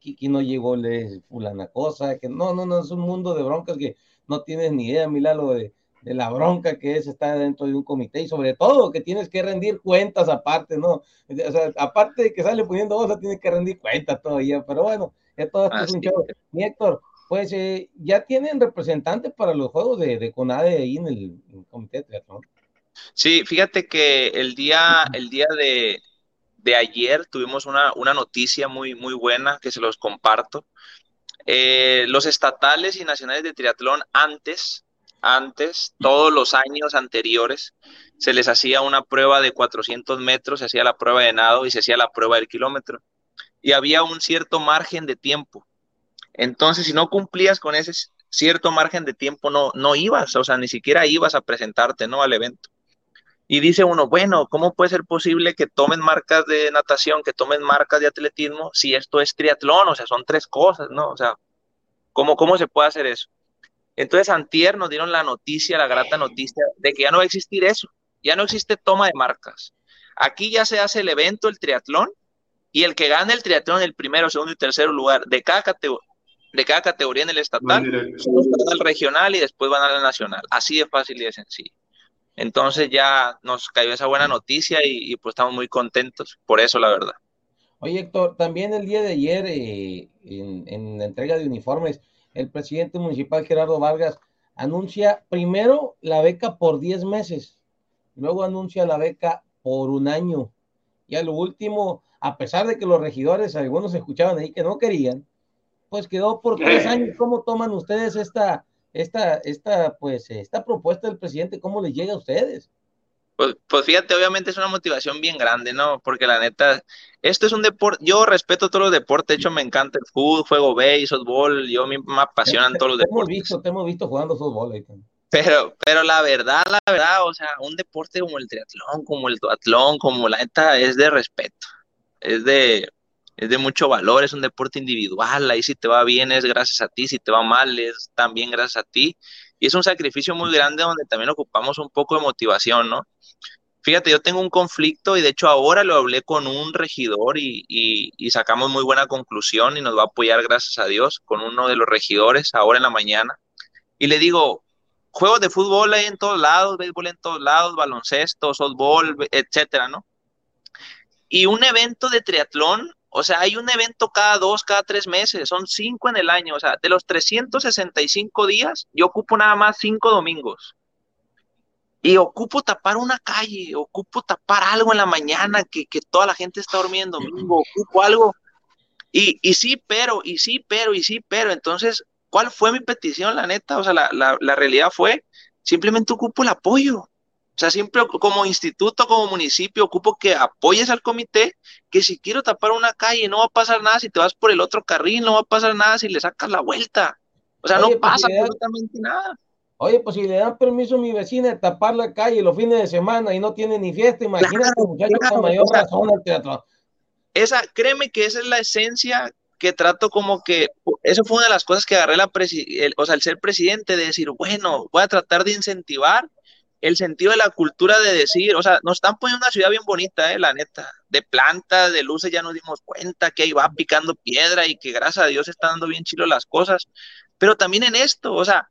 que, no llegó le fulana cosa, que no, no, no, es un mundo de broncas que no tienes ni idea, Milalo, de, de la bronca que es estar dentro de un comité y sobre todo que tienes que rendir cuentas aparte, ¿no? O sea, aparte de que sale poniendo cosas, tienes que rendir cuentas todavía, pero bueno, ya todo esto es un show. Mi Héctor, pues eh, ya tienen representantes para los juegos de, de CONADE ahí en el, comité de triatlón. Sí, fíjate que el día, el día de, de ayer tuvimos una, una, noticia muy, muy buena que se los comparto. Eh, los estatales y nacionales de triatlón antes antes, todos los años anteriores, se les hacía una prueba de 400 metros, se hacía la prueba de nado y se hacía la prueba del kilómetro. Y había un cierto margen de tiempo. Entonces, si no cumplías con ese cierto margen de tiempo, no, no ibas, o sea, ni siquiera ibas a presentarte, ¿no? Al evento. Y dice uno, bueno, ¿cómo puede ser posible que tomen marcas de natación, que tomen marcas de atletismo, si esto es triatlón? O sea, son tres cosas, ¿no? O sea, ¿cómo, cómo se puede hacer eso? Entonces, antier nos dieron la noticia, la grata noticia, de que ya no va a existir eso, ya no existe toma de marcas. Aquí ya se hace el evento, el triatlón, y el que gane el triatlón, el primero, segundo y tercer lugar de cada, de cada categoría en el estatal, van al regional y después van a la nacional. Así de fácil y de sencillo. Entonces ya nos cayó esa buena noticia y, pues estamos muy contentos por eso, la verdad. Oye, Héctor, también el día de ayer eh, en, en la entrega de uniformes, el presidente municipal Gerardo Vargas anuncia primero la beca por 10 meses, luego anuncia la beca por un año. Y a lo último, a pesar de que los regidores, algunos escuchaban ahí que no querían, pues quedó por tres años. ¿Cómo toman ustedes esta, esta, esta, pues, esta propuesta del presidente? ¿Cómo les llega a ustedes? Pues, pues, fíjate, obviamente es una motivación bien grande, ¿no? Porque la neta, esto es un deporte, yo respeto todos los deportes, de hecho me encanta el fútbol, juego base, softball, yo me, apasionan todos los deportes. Hemos visto, te hemos visto jugando fútbol ahí Pero, pero la verdad, la verdad, o sea, un deporte como el triatlón, como el duatlón, como la neta, es de respeto, es de, es de mucho valor, es un deporte individual, ahí si te va bien es gracias a ti, si te va mal es también gracias a ti, y es un sacrificio muy grande donde también ocupamos un poco de motivación, ¿no? Fíjate, yo tengo un conflicto y de hecho ahora lo hablé con un regidor y, y, sacamos muy buena conclusión y nos va a apoyar, gracias a Dios, con uno de los regidores ahora en la mañana. Y le digo, juegos de fútbol hay en todos lados, béisbol en todos lados, baloncesto, softball, etcétera, ¿no? Y un evento de triatlón o sea, hay un evento cada dos, cada tres meses, son cinco en el año. O sea, de los 365 días, yo ocupo nada más cinco domingos. Y ocupo tapar una calle, ocupo tapar algo en la mañana que, toda la gente está durmiendo domingo, ocupo algo. Y, y sí, pero, y sí, pero, y sí, pero. Entonces, ¿cuál fue mi petición, la neta? O sea, la, la, la realidad fue, simplemente ocupo el apoyo. O sea, siempre como instituto, como municipio, ocupo que apoyes al comité, que si quiero tapar una calle no va a pasar nada si te vas por el otro carril, no va a pasar nada si le sacas la vuelta. O sea, no pues, pasa absolutamente nada. Oye, pues si le dan permiso a mi vecina de tapar la calle los fines de semana y no tiene ni fiesta, imagínate, muchachos, con mayor razón al teatro. Esa, créeme que esa es la esencia que trato como que, eso fue una de las cosas que agarré la el, o sea, el ser presidente, de decir, bueno, voy a tratar de incentivar el sentido de la cultura de decir, o sea, nos están poniendo una ciudad bien bonita, eh, la neta, de plantas, de luces, ya nos dimos cuenta que ahí va picando piedra y que gracias a Dios están dando bien chilo las cosas, pero también en esto, o sea,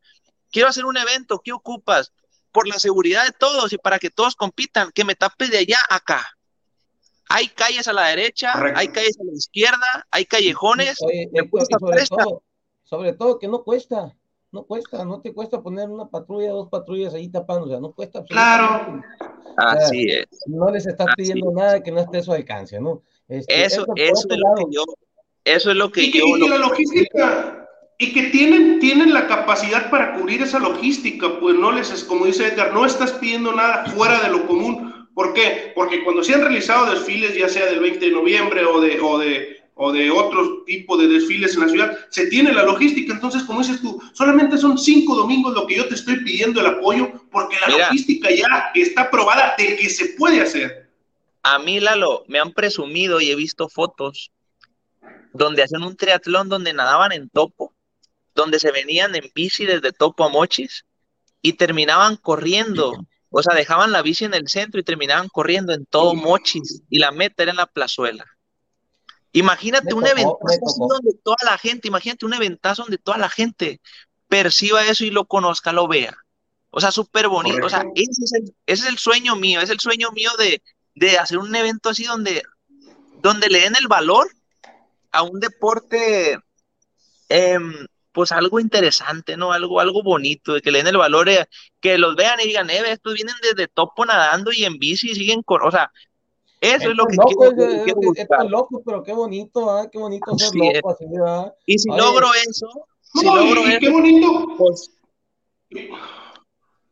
quiero hacer un evento, ¿qué ocupas? Por la seguridad de todos y para que todos compitan, que me tapes de allá a acá. Hay calles a la derecha, hay calles a la izquierda, hay callejones. sobre, todo, sobre todo que no cuesta no cuesta, no te cuesta poner una patrulla, dos patrullas ahí tapando, o sea, no cuesta. Claro. Así es. No les estás pidiendo nada que no esté a su alcance, ¿no? Este, eso, eso, es lo que yo, eso es lo que y yo. Y la logística, y que tienen, tienen la capacidad para cubrir esa logística, pues no les es, como dice Edgar, no estás pidiendo nada fuera de lo común. ¿Por qué? Porque cuando se han realizado desfiles, ya sea del 20 de noviembre o de, o de o de otro tipo de desfiles en la ciudad, se tiene la logística. Entonces, como dices tú, solamente son cinco domingos lo que yo te estoy pidiendo el apoyo, porque la logística ya está probada de que se puede hacer. A mí, Lalo, me han presumido y he visto fotos donde hacen un triatlón donde nadaban en topo, donde se venían en bici desde topo a mochis y terminaban corriendo. O sea, dejaban la bici en el centro y terminaban corriendo en todo mochis y la meta era en la plazuela. Imagínate un eventazo donde toda la gente, imagínate un eventazo donde toda la gente perciba eso y lo conozca, lo vea. O sea, súper bonito. O sea, ese es, el, sueño mío, es el sueño mío de, hacer un evento así donde, donde le den el valor a un deporte, em, pues algo interesante, ¿no? Algo, algo bonito, de que le den el valor, eh, que los vean y digan, eh, estos vienen desde topo nadando y en bici y siguen, o sea, eso es lo que quiero, es, loco, pero qué bonito, ¿eh? qué bonito ser loco. Así, y si logro eso, si logro eso, qué bonito. Pues,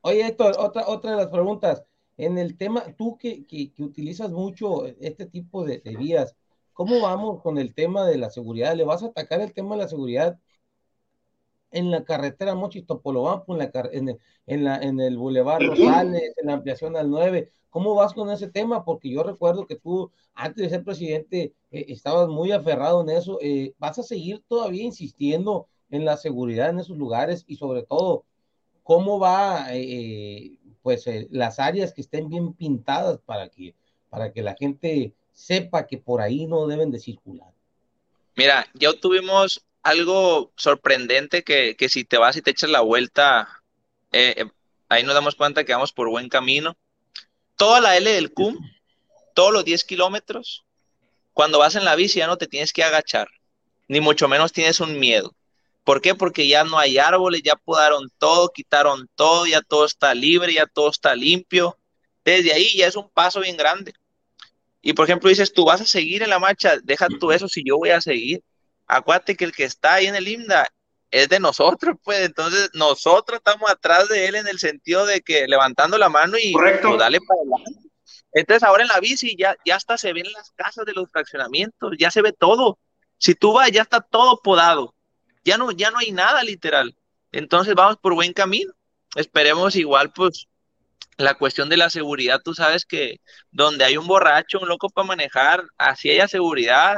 Oye, Héctor, otra, otra de las preguntas. En el tema, tú que, que, utilizas mucho este tipo de, vías, ¿cómo vamos con el tema de la seguridad? ¿Le vas a atacar el tema de la seguridad en la carretera Mochis Topolobampo, en, la, en, el, en, la, en el Boulevard Rosales, en la ampliación al 9? ¿Cómo vas con ese tema? Porque yo recuerdo que tú, antes de ser presidente, eh, estabas muy aferrado en eso. Eh, ¿Vas a seguir todavía insistiendo en la seguridad en esos lugares y sobre todo, cómo va, eh, pues, las áreas que estén bien pintadas para que, para que la gente sepa que por ahí no deben de circular? Mira, ya tuvimos algo sorprendente que, que si te vas y te echas la vuelta, ahí nos damos cuenta que vamos por buen camino toda la L del CUM, todos los 10 kilómetros, cuando vas en la bici ya no te tienes que agachar, ni mucho menos tienes un miedo. ¿Por qué? Porque ya no hay árboles, ya podaron todo, quitaron todo, ya todo está libre, ya todo está limpio. Desde ahí ya es un paso bien grande. Y por ejemplo, dices, tú vas a seguir en la marcha, deja tú eso si yo voy a seguir. Acuérdate que el que está ahí en el IMDA es de nosotros, pues entonces nosotros estamos atrás de él en el sentido de que levantando la mano y pues, dale para adelante. Entonces ahora en la bici ya, ya hasta se ven las casas de los fraccionamientos, ya se ve todo. Si tú vas, ya está todo podado. Ya no, ya no hay nada literal. Entonces vamos por buen camino. Esperemos igual, pues, la cuestión de la seguridad, tú sabes que donde hay un borracho, un loco para manejar, así haya seguridad,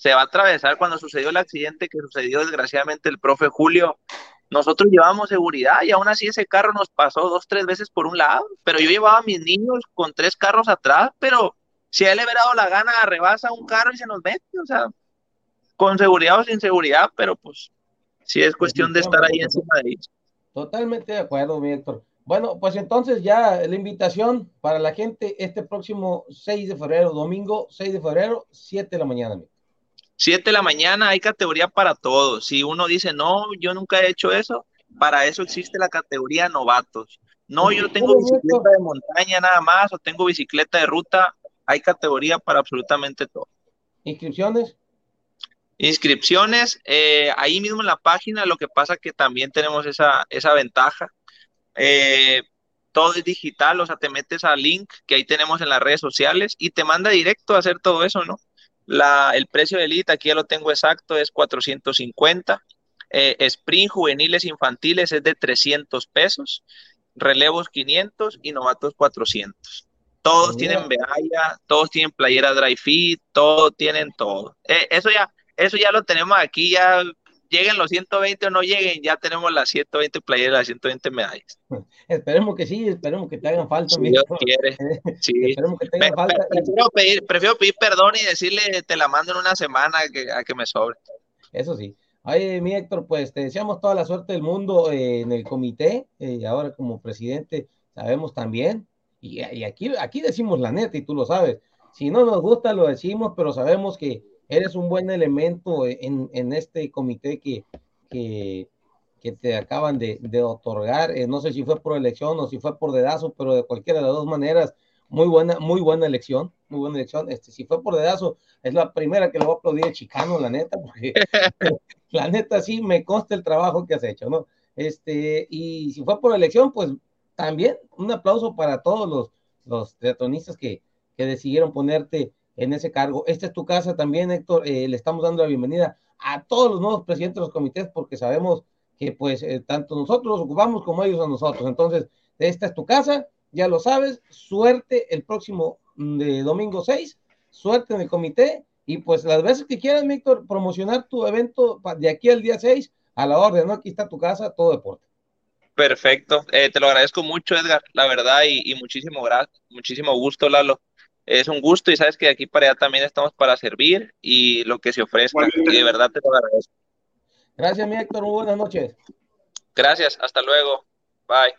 se va a atravesar cuando sucedió el accidente que sucedió desgraciadamente el profe Julio. Nosotros llevábamos seguridad y aún así ese carro nos pasó dos, tres veces por un lado, pero yo llevaba a mis niños con tres carros atrás, pero si a él le hubiera dado la gana, rebasa un carro y se nos mete, o sea, con seguridad o sin seguridad, pero pues sí es cuestión de estar ahí encima de ellos. Totalmente de acuerdo, mi Héctor. Bueno, pues entonces ya la invitación para la gente este próximo 6 de febrero, domingo 6 de febrero, 7 de la mañana. Mi. 7 de la mañana hay categoría para todos. Si uno dice, no, yo nunca he hecho eso, para eso existe la categoría novatos. No, yo tengo bicicleta de montaña nada más o tengo bicicleta de ruta. Hay categoría para absolutamente todo. ¿Inscripciones? Inscripciones, eh, ahí mismo en la página, lo que pasa que también tenemos esa, esa ventaja. Eh, todo es digital, o sea, te metes al link que ahí tenemos en las redes sociales y te manda directo a hacer todo eso, ¿no? El precio de Elite, aquí ya lo tengo exacto, es 450. Eh, sprint juveniles infantiles es de 300 pesos. Relevos 500 y novatos 400. Todos tienen medalla, todos tienen playera dry fit, todos tienen todo. Eh, eso ya, eso ya lo tenemos aquí, ya lleguen los 120 o no lleguen, ya tenemos las 120 playeras, las 120 medallas. Esperemos que sí, esperemos que te hagan falta. Si Dios quiere. Sí. esperemos que te hagan falta. Prefiero pedir, prefiero pedir perdón y decirle te la mando en una semana que, a que me sobre. Eso sí. Oye, mi Héctor, pues te deseamos toda la suerte del mundo eh, en el comité, y eh, ahora como presidente sabemos también, y, y aquí, aquí decimos la neta y tú lo sabes, si no nos gusta lo decimos, pero sabemos que eres un buen elemento en, en este comité que, que, que, te acaban de, de otorgar. Eh, no sé si fue por elección o si fue por dedazo, pero de cualquiera de las dos maneras, muy buena, muy buena elección, muy buena elección. Este, si fue por dedazo, es la primera que le voy a aplaudir a Chicano, la neta, porque la neta sí me consta el trabajo que has hecho, ¿no? Este, y si fue por elección, pues también un aplauso para todos los, los teatronistas que, que decidieron ponerte en ese cargo. Esta es tu casa también, Héctor. Eh, le estamos dando la bienvenida a todos los nuevos presidentes de los comités porque sabemos que pues eh, tanto nosotros los ocupamos como ellos a nosotros. Entonces, esta es tu casa, ya lo sabes. Suerte el próximo mm, de domingo 6, suerte en el comité y pues las veces que quieras, Víctor, promocionar tu evento de aquí al día 6, a la orden, ¿no? Aquí está tu casa, todo deporte. Perfecto, eh, te lo agradezco mucho, Edgar, la verdad, y, muchísimo, muchísimo gusto, Lalo. Es un gusto y sabes que de aquí para allá también estamos para servir y lo que se ofrezca. Y de verdad te lo agradezco. Gracias, mi Héctor. buenas noches. Gracias, hasta luego. Bye.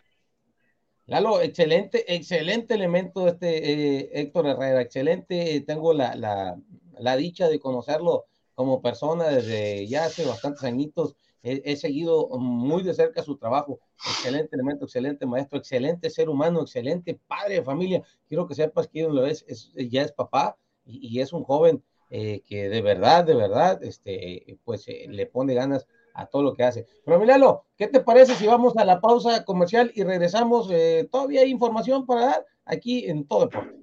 Lalo, excelente, excelente elemento este eh, Héctor Herrera, excelente. Tengo la, la, la, dicha de conocerlo como persona desde ya hace bastantes añitos. He, seguido muy de cerca su trabajo. Excelente elemento, excelente maestro, excelente ser humano, excelente padre de familia. Quiero que sepas que lo es, es ya es papá y, es un joven eh, que de verdad, de verdad, este, pues eh, le pone ganas a todo lo que hace. Pero Milalo, ¿qué te parece si vamos a la pausa comercial y regresamos? Eh, todavía hay información para dar aquí en Todo Deporte.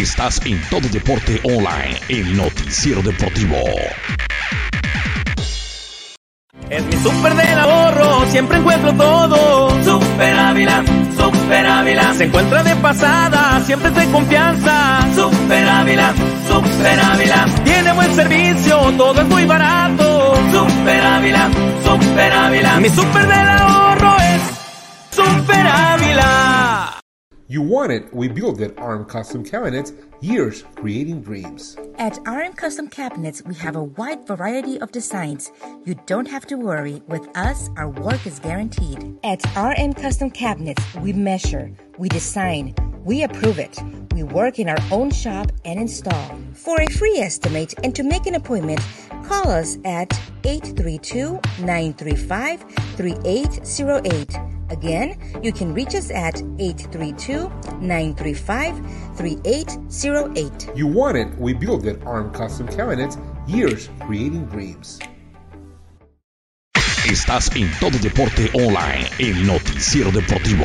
Estás en Todo Deporte Online, el noticiero deportivo. Es mi super del ahorro, siempre encuentro todo. Super Ávila, Super Ávila. Se encuentra de pasada, siempre es de confianza. Super Ávila, Super Ávila. Tiene buen servicio, todo es muy barato. Super Ávila, Super Ávila. Mi super del ahorro es Super Ávila. You want it, we build it. ARM Custom Cabinets, years creating dreams. At RM Custom Cabinets, we have a wide variety of designs. You don't have to worry. With us, our work is guaranteed. At RM Custom Cabinets, we measure, we design, we approve it. We work in our own shop and install. For a free estimate and to make an appointment, call us at 832 935 3808. Again, you can reach us at 832 935 3808. You want it, we build it. ARM Custom Cabinets, years creating dreams. Estás en Todo Deporte Online, el noticiero deportivo.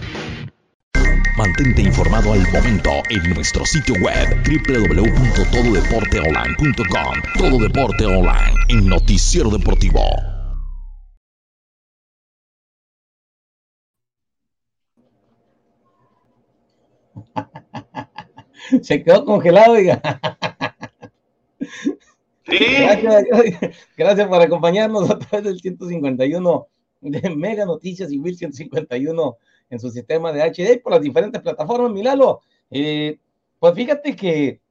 Mantente informado al momento en nuestro sitio web www.tododeporteonline.com. Todo Deporte Online, el noticiero deportivo. Se quedó congelado, diga. Gracias, por acompañarnos a través del 151 de Mega Noticias y 1151 en su sistema de HD por las diferentes plataformas, Milalo. Eh, pues fíjate que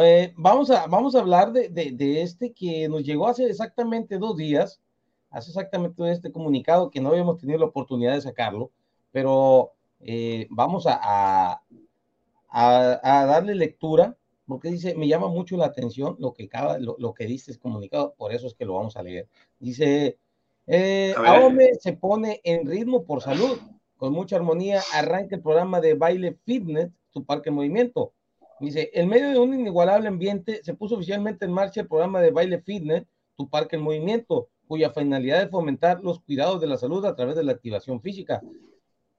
eh, vamos, a, vamos a hablar de, de, este que nos llegó hace exactamente dos días, hace exactamente este comunicado que no habíamos tenido la oportunidad de sacarlo, pero eh, vamos a, a, darle lectura, porque dice, me llama mucho la atención lo que, acaba, lo, lo que dices comunicado, por eso es que lo vamos a leer. Dice, eh, Aome se pone en ritmo por salud, con mucha armonía, arranca el programa de baile fitness, su parque en movimiento. Dice, en medio de un inigualable ambiente, se puso oficialmente en marcha el programa de baile fitness, tu parque en movimiento, cuya finalidad es fomentar los cuidados de la salud a través de la activación física.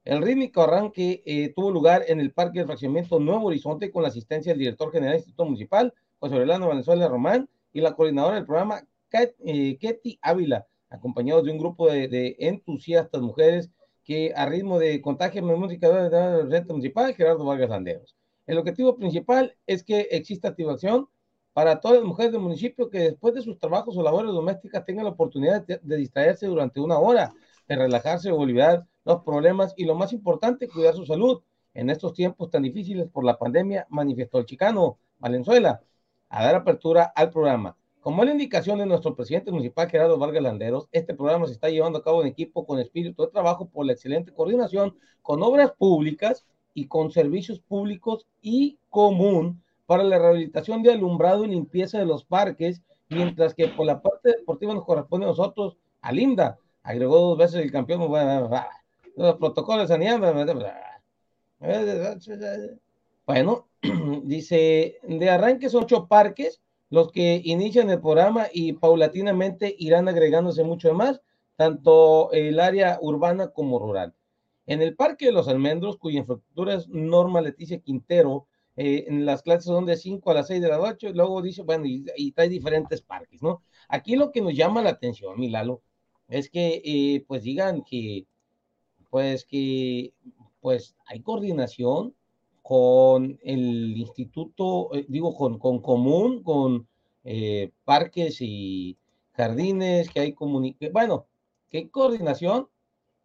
El rítmico arranque eh, tuvo lugar en el Parque de Fraccionamiento Nuevo Horizonte con la asistencia del director general del Instituto Municipal, José Orlando Valenzuela Román, y la coordinadora del programa, eh, Ketty Ávila, acompañados de un grupo de, entusiastas mujeres que a ritmo de contagio de música del Centro Municipal, Gerardo Vargas Landeros. El objetivo principal es que exista activación para todas las mujeres del municipio que después de sus trabajos o labores domésticas tengan la oportunidad de, de distraerse durante una hora, de relajarse o olvidar los problemas y lo más importante, cuidar su salud en estos tiempos tan difíciles por la pandemia, manifestó el chicano Valenzuela a dar apertura al programa. Como la indicación de nuestro presidente municipal Gerardo Vargas Landeros, este programa se está llevando a cabo en equipo con espíritu de trabajo por la excelente coordinación con obras públicas y con servicios públicos y común para la rehabilitación de alumbrado y limpieza de los parques, mientras que por la parte deportiva nos corresponde a nosotros, a Linda, agregó dos veces el campeón los protocolos de sanidad. Bueno, dice, de arranque son ocho parques, los que inician el programa y paulatinamente irán agregándose mucho más, tanto el área urbana como rural. En el Parque de los Almendros, cuya infraestructura es Norma Leticia Quintero, eh, en las clases son de 5 a las 6 de la noche, luego dice, bueno, y, y, trae diferentes parques, ¿no? Aquí lo que nos llama la atención, mi Lalo, es que, eh, pues digan que, pues que, pues hay coordinación con el instituto, eh, digo, con, con común, con eh, parques y jardines, que hay comunicación, bueno, que hay coordinación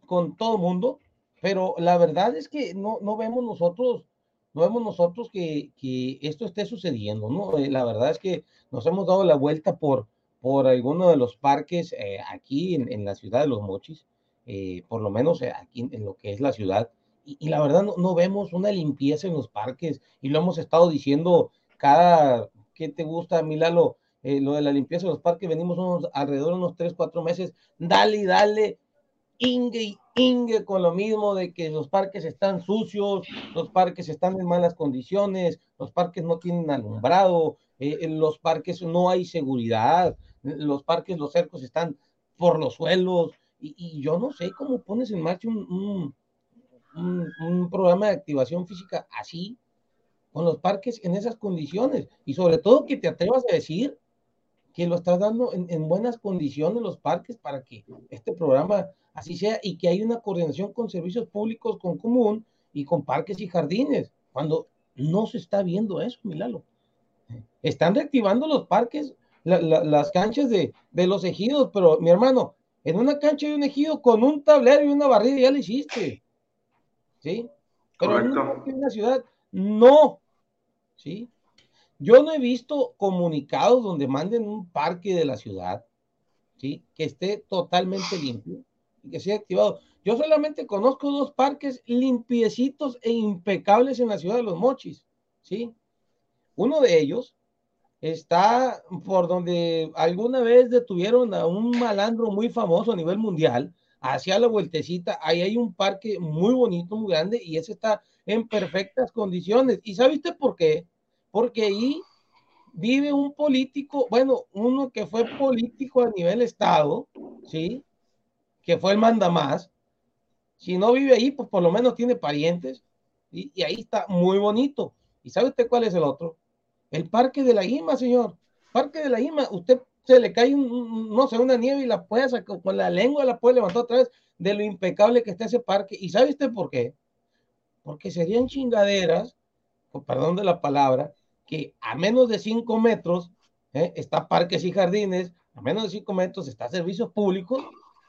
con todo el mundo, pero la verdad es que no, no vemos nosotros no vemos nosotros que, que, esto esté sucediendo, ¿no? Eh, la verdad es que nos hemos dado la vuelta por, por alguno de los parques eh, aquí en, en, la ciudad de Los Mochis, eh, por lo menos aquí en, en, lo que es la ciudad, y, y la verdad no, vemos una limpieza en los parques, y lo hemos estado diciendo cada, ¿qué te gusta, Milalo? lo de la limpieza de los parques, venimos unos, alrededor de unos 3, 4 meses, dale, dale, Inge Inge con lo mismo de que los parques están sucios, los parques están en malas condiciones, los parques no tienen alumbrado, eh, en los parques no hay seguridad, los parques, los cercos están por los suelos, y, y yo no sé cómo pones en marcha un, un, programa de activación física así, con los parques en esas condiciones, y sobre todo que te atrevas a decir que lo estás dando en, en buenas condiciones los parques para que este programa así sea, y que hay una coordinación con servicios públicos, con común y con parques y jardines, cuando no se está viendo eso, Milalo. Están reactivando los parques, la, las canchas de, de, los ejidos, pero mi hermano, en una cancha de un ejido con un tablero y una barrida ya lo hiciste. ¿Sí? Pero en una ciudad, no. ¿Sí? Yo no he visto comunicados donde manden un parque de la ciudad, ¿sí? Que esté totalmente limpio y que sea activado. Yo solamente conozco dos parques limpiecitos e impecables en la ciudad de Los Mochis, ¿sí? Uno de ellos está por donde alguna vez detuvieron a un malandro muy famoso a nivel mundial, hacia la vueltecita, ahí hay un parque muy bonito, muy grande, y ese está en perfectas condiciones. ¿Y sabiste por qué? Porque ahí vive un político, bueno, uno que fue político a nivel estado, ¿sí? que fue el mandamás, si no vive ahí, pues por lo menos tiene parientes, y, ahí está muy bonito. ¿Y sabe usted cuál es el otro? El Parque de la Ima, señor. Parque de la Ima, usted le cae, no sé, una nieve y la puede sacar, con la lengua la puede levantar otra vez de lo impecable que está ese parque. ¿Y sabe usted por qué? Porque serían chingaderas, con perdón de la palabra, que a menos de cinco metros ¿eh? está parques y jardines, a menos de cinco metros está servicios públicos,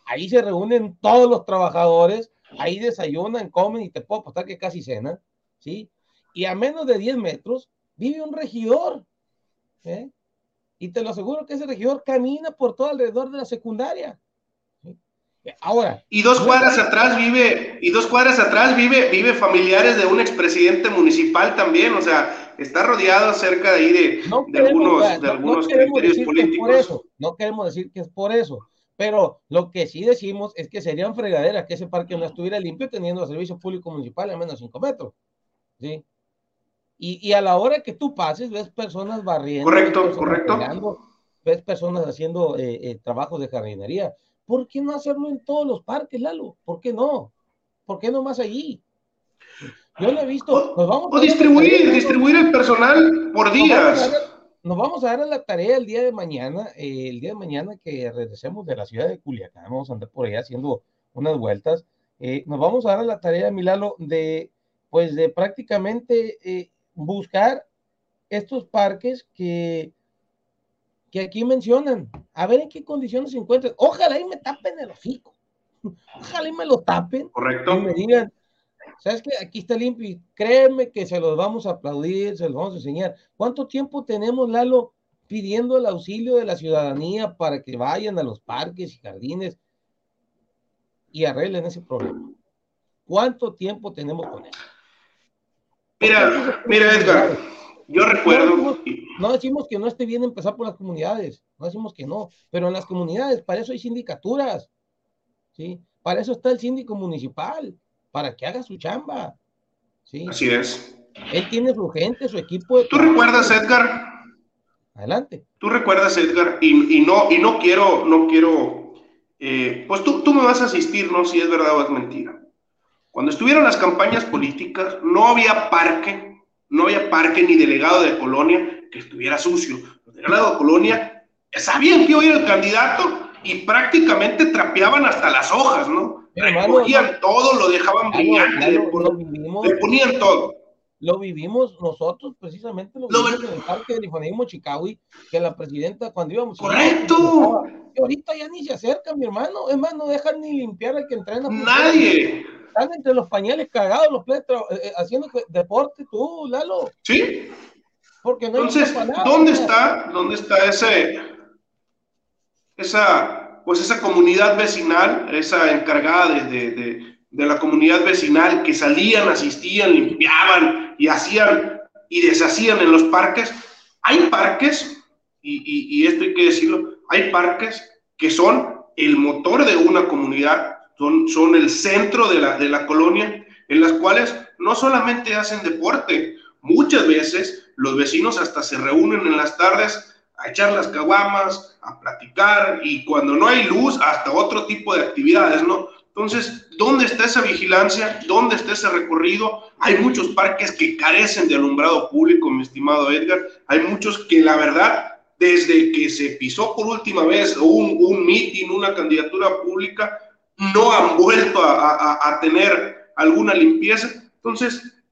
ahí se reúnen todos los trabajadores, ahí desayunan, comen y te puedo apostar que casi cenan, ¿sí? Y a menos de 10 metros vive un regidor, ¿eh? Y te lo aseguro que ese regidor camina por todo alrededor de la secundaria. Ahora. Y dos cuadras no, atrás vive, y dos cuadras atrás vive, vive familiares de un expresidente municipal también, o sea, está rodeado cerca de ahí de, no de algunos, de algunos criterios políticos. por eso, no queremos decir que es por eso, pero lo que sí decimos es que serían fregaderas que ese parque no estuviera limpio teniendo servicio público municipal a menos de 5 metros. ¿sí? Y, y, a la hora que tú pases, ves personas barriendo. Correcto, ves correcto. Pegando, ves personas haciendo eh, eh, trabajos de jardinería. ¿Por qué no hacerlo en todos los parques, Lalo? ¿Por qué no? ¿Por qué no más allí? Yo lo he visto. O, vamos o distribuir, distribuir el personal por días nos vamos a dar a la tarea el día de mañana, eh, el día de mañana que regresemos de la ciudad de Culiacán, vamos a andar por allá haciendo unas vueltas, eh, nos vamos a dar a la tarea, Milalo, de, pues de prácticamente eh, buscar estos parques que, que aquí mencionan, a ver en qué condiciones se encuentran. Ojalá y me tapen el hocico, ojalá y me lo tapen. Correcto. Y me digan, ¿Sabes qué? Aquí está limpio y créeme que se los vamos a aplaudir, se los vamos a enseñar. ¿Cuánto tiempo tenemos, Lalo, pidiendo el auxilio de la ciudadanía para que vayan a los parques y jardines y arreglen ese problema? ¿Cuánto tiempo tenemos con eso? Mira, mira, Edgar, yo recuerdo. No decimos, no decimos, que no esté bien empezar por las comunidades, no decimos que no, pero en las comunidades, para eso hay sindicaturas, ¿sí? Para eso está el síndico municipal, para que haga su chamba. ¿sí? Así es. Él tiene su gente, su equipo. De ¿Tú recuerdas, Edgar? Adelante. Tú recuerdas, Edgar, y, y no, y no quiero, no quiero, eh, pues tú, tú me vas a asistir, ¿no? Si es verdad o es mentira. Cuando estuvieron las campañas políticas, no había parque, no había parque ni delegado de colonia que estuviera sucio. Los delegados de colonia sabían que iba a ir el candidato y prácticamente trapeaban hasta las hojas, ¿no? Recogían todo, lo dejaban brillante, le, ponían todo lo vivimos nosotros, precisamente lo, vivimos en el parque del Infonismo Chicago, que la presidenta cuando íbamos... ¡Correcto! Y ahorita ya ni se acerca, mi hermano. Es más, no dejan ni limpiar al que entrena. ¡Nadie! Están entre los pañales cagados los pletros, eh, eh, haciendo deporte tú, Lalo. Sí. Porque no Entonces, ¿dónde está, dónde está ese, esa, pues esa comunidad vecinal, esa encargada de, de, de la comunidad vecinal que salían, asistían, limpiaban y hacían y deshacían en los parques? Hay parques, y, y esto hay que decirlo, hay parques que son el motor de una comunidad son, el centro de la, de la colonia, en las cuales no solamente hacen deporte, muchas veces los vecinos hasta se reúnen en las tardes a echar las caguamas, a platicar y cuando no hay luz, hasta otro tipo de actividades, ¿no? Entonces, ¿dónde está esa vigilancia? ¿Dónde está ese recorrido? Hay muchos parques que carecen de alumbrado público, mi estimado Edgar. Hay muchos que la verdad, desde que se pisó por última vez un, un meeting, una candidatura pública, no han vuelto a, tener alguna limpieza. Entonces,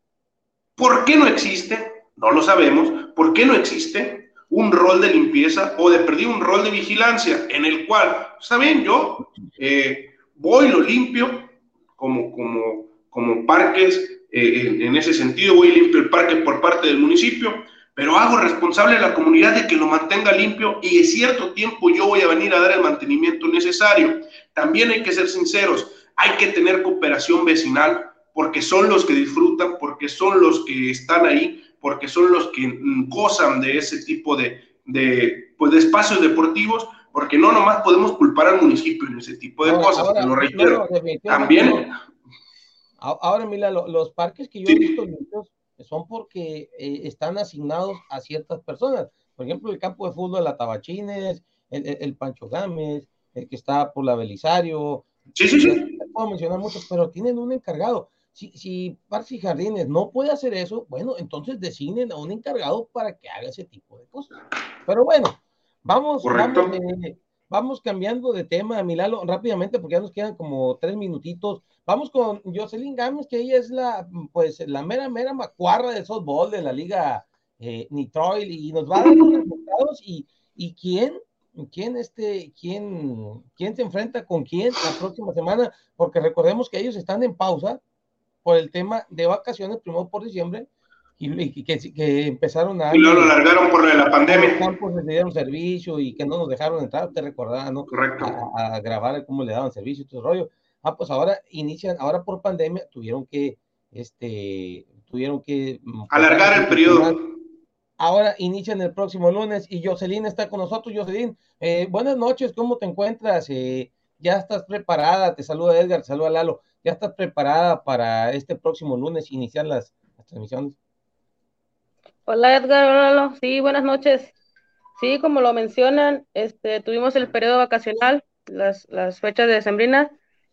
¿por qué no existe? No lo sabemos. ¿Por qué no existe un rol de limpieza o de perder un rol de vigilancia en el cual, está bien, yo eh, voy, lo limpio como, como, como parques, eh, en, ese sentido voy limpio el parque por parte del municipio, pero hago responsable a la comunidad de que lo mantenga limpio y en cierto tiempo yo voy a venir a dar el mantenimiento necesario. También hay que ser sinceros, hay que tener cooperación vecinal porque son los que disfrutan, porque son los que están ahí, porque son los que gozan de ese tipo de, de, pues, de espacios deportivos, porque no nomás podemos culpar al municipio en ese tipo de cosas, lo reitero. También... Ahora, mira, los parques que yo he visto son porque eh, están asignados a ciertas personas. Por ejemplo, el campo de fútbol de la Tabachines, el, el Pancho Gámez, el que está por la Belisario. Sí, sí, sí. Puedo mencionar muchos, pero tienen un encargado. Si, si Parques y Jardines no puede hacer eso, bueno, entonces designen a un encargado para que haga ese tipo de cosas. Pero bueno, vamos, vamos, eh, vamos, cambiando de tema, Milalo, rápidamente, porque ya nos quedan como tres minutitos. Vamos con Jocelyn Gámez, que ella es la, pues, la mera, mera macuarra de softball de la liga eh, Nitroil, y nos va a dar los resultados y, y quién quién este, quién, quién se enfrenta con quién la próxima semana, porque recordemos que ellos están en pausa por el tema de vacaciones, primero por diciembre, y, que, que, empezaron a... Y luego lo alargaron por la pandemia. Los campos les dieron servicio y que no nos dejaron entrar, te recordaba, ¿no? Correcto. A, grabar cómo le daban servicio y todo el rollo. Ah, pues ahora inician, ahora por pandemia tuvieron que, este, tuvieron que... Mm, Alargar el periodo Ahora inician el próximo lunes y Jocelyn está con nosotros. Jocelyn, eh, buenas noches, ¿cómo te encuentras? Eh, ¿Ya estás preparada? Te saluda Edgar, te saluda Lalo. ¿Ya estás preparada para este próximo lunes iniciar las, transmisiones? Hola Edgar, hola Lalo. Sí, buenas noches. Sí, como lo mencionan, este, tuvimos el periodo vacacional, las, las fechas de sembrina.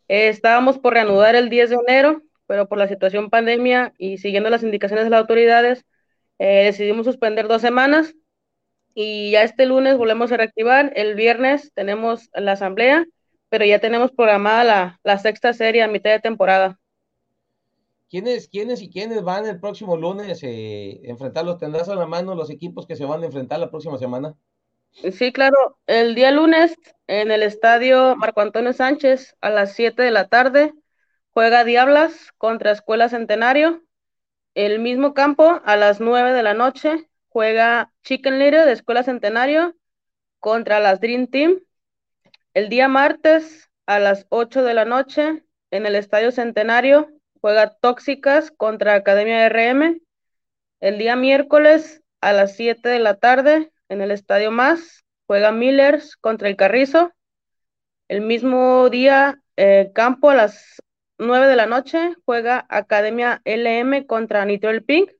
Eh, estábamos por reanudar el 10 de enero, pero por la situación pandemia y siguiendo las indicaciones de las autoridades, eh, decidimos suspender dos semanas y ya este lunes volvemos a reactivar. El viernes tenemos la asamblea, pero ya tenemos programada la, sexta serie a mitad de temporada. ¿Quiénes, quiénes y quiénes van el próximo lunes a eh, enfrentarlos? ¿Tendrás a la mano los equipos que se van a enfrentar la próxima semana? Sí, claro. El día lunes en el estadio Marco Antonio Sánchez a las 7 de la tarde juega Diablas contra Escuela Centenario el mismo campo, a las 9 de la noche, juega Chicken Little de Escuela Centenario contra las Dream Team. El día martes, a las 8 de la noche, en el Estadio Centenario, juega Tóxicas contra Academia RM. El día miércoles, a las 7 de la tarde, en el Estadio Más, juega Millers contra el Carrizo. El mismo día, eh, campo a las 9 de la noche juega Academia LM contra Nitro el Pink.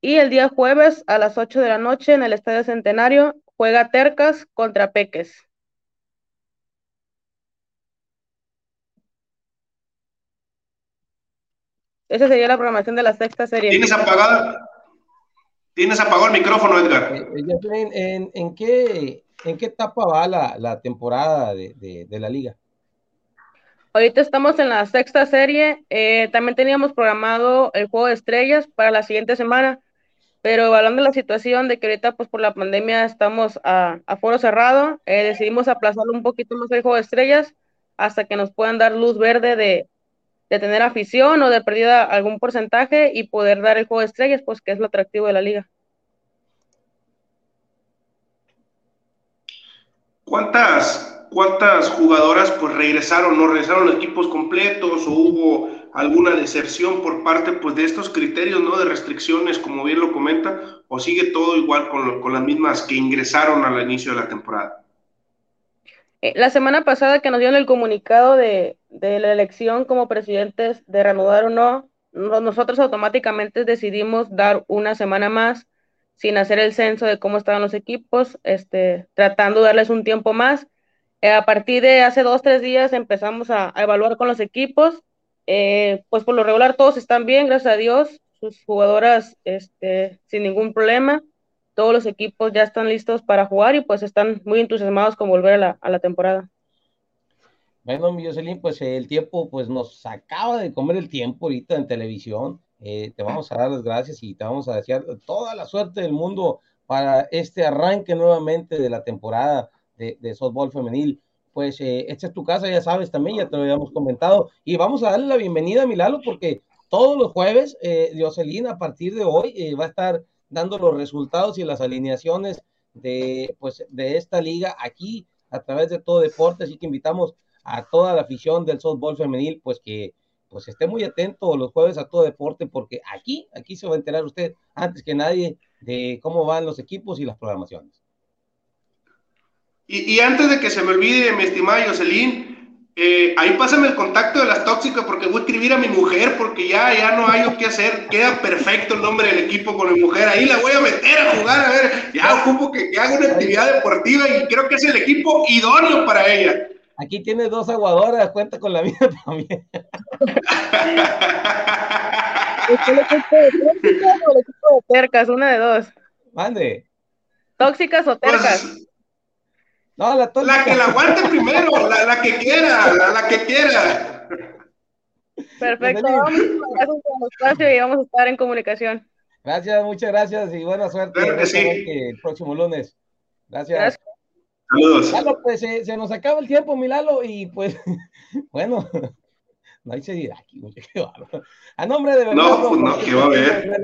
Y el día jueves a las 8 de la noche en el Estadio Centenario juega Tercas contra Peques. Esa sería la programación de la sexta serie. ¿Tienes apagado, ¿Tienes apagado el micrófono, Edgar? Eh, eh, ¿en, qué, ¿En qué etapa va la, temporada de, la liga? Ahorita estamos en la sexta serie. Eh, también teníamos programado el juego de estrellas para la siguiente semana, pero de la situación de que ahorita, pues por la pandemia, estamos a, a foro cerrado, decidimos aplazarlo un poquito más el juego de estrellas hasta que nos puedan dar luz verde de, de tener afición o de perdida algún porcentaje y poder dar el juego de estrellas, pues que es lo atractivo de la liga. ¿Cuántas, cuántas jugadoras pues regresaron? ¿No regresaron los equipos completos o hubo alguna deserción por parte pues de estos criterios, ¿no? De restricciones, como bien lo comenta, o sigue todo igual con, con las mismas que ingresaron al inicio de la temporada? Eh, la semana pasada que nos dieron el comunicado de, la elección como presidentes de reanudar o no, nosotros automáticamente decidimos dar una semana más sin hacer el censo de cómo estaban los equipos, este, tratando de darles un tiempo más. Eh, a partir de hace dos, tres días empezamos a, evaluar con los equipos. Eh, pues por lo regular todos están bien, gracias a Dios, sus jugadoras este, sin ningún problema todos los equipos ya están listos para jugar y pues están muy entusiasmados con volver a la, temporada. Bueno, mi Jocelyn, pues el tiempo pues nos acaba de comer el tiempo ahorita en televisión. Eh, te vamos a dar las gracias y te vamos a desear toda la suerte del mundo para este arranque nuevamente de la temporada de, de softball femenil. Pues eh, esta es tu casa, ya sabes también, ya te lo habíamos comentado. Y vamos a darle la bienvenida a Milalo porque todos los jueves, eh, Jocelyn, a partir de hoy, eh, va a estar dando los resultados y las alineaciones de, pues, de esta liga aquí a través de todo deporte, así que invitamos a toda la afición del softball femenil, pues que pues esté muy atento los jueves a todo deporte, porque aquí, aquí se va a enterar usted antes que nadie de cómo van los equipos y las programaciones. Y, y antes de que se me olvide, mi estimada Jocelyn, eh, ahí pásame el contacto de las tóxicas porque voy a escribir a mi mujer porque ya, ya no hay lo que hacer. Queda perfecto el nombre del equipo con mi mujer. Ahí la voy a meter a jugar. A ver, ya ocupo que, que haga una actividad deportiva y creo que es el equipo idóneo para ella. Aquí tiene dos aguadoras, cuenta con la mía también. el equipo de tóxicas o el equipo de tercas? Una de dos. Mande. ¿Tóxicas o tercas? Pues, no, la, la que la aguante primero, la, la que quiera, la, la, que quiera. Perfecto, vamos, gracias por el espacio y vamos a estar en comunicación. Gracias, muchas gracias y buena suerte. Claro que sí. El próximo lunes. Gracias. gracias. Saludos. Lalo, pues se, se, nos acaba el tiempo, Milalo, y pues, bueno, no hay se dirá aquí, A nombre de Bernardo. No, pues no, que va a ver.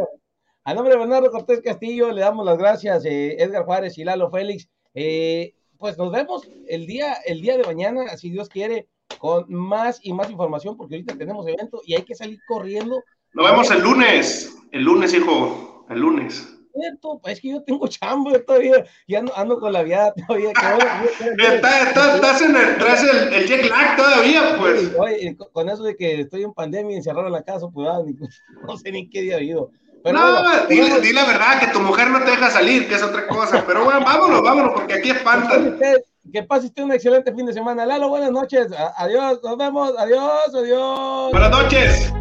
A nombre de Bernardo Cortés Castillo, le damos las gracias, eh, Edgar Juárez y Lalo Félix. Eh, pues nos vemos el día, el día de mañana, si Dios quiere, con más y más información, porque ahorita tenemos evento y hay que salir corriendo. Nos vemos el lunes, el lunes, hijo, el lunes. Es que yo tengo chambo todavía, y ando, ando con la viada todavía. estás en el, traes el, el jet lag todavía, pues. Oye, con eso de que estoy en pandemia y encerrado en la casa, pues ah, no sé ni qué día ha no, dile, la verdad, que tu mujer no te deja salir, que es otra cosa. Pero bueno, vámonos, vámonos, porque aquí espantan. Que pase usted un excelente fin de semana. Lalo, buenas noches. Adiós, nos vemos. Adiós, adiós. Buenas noches.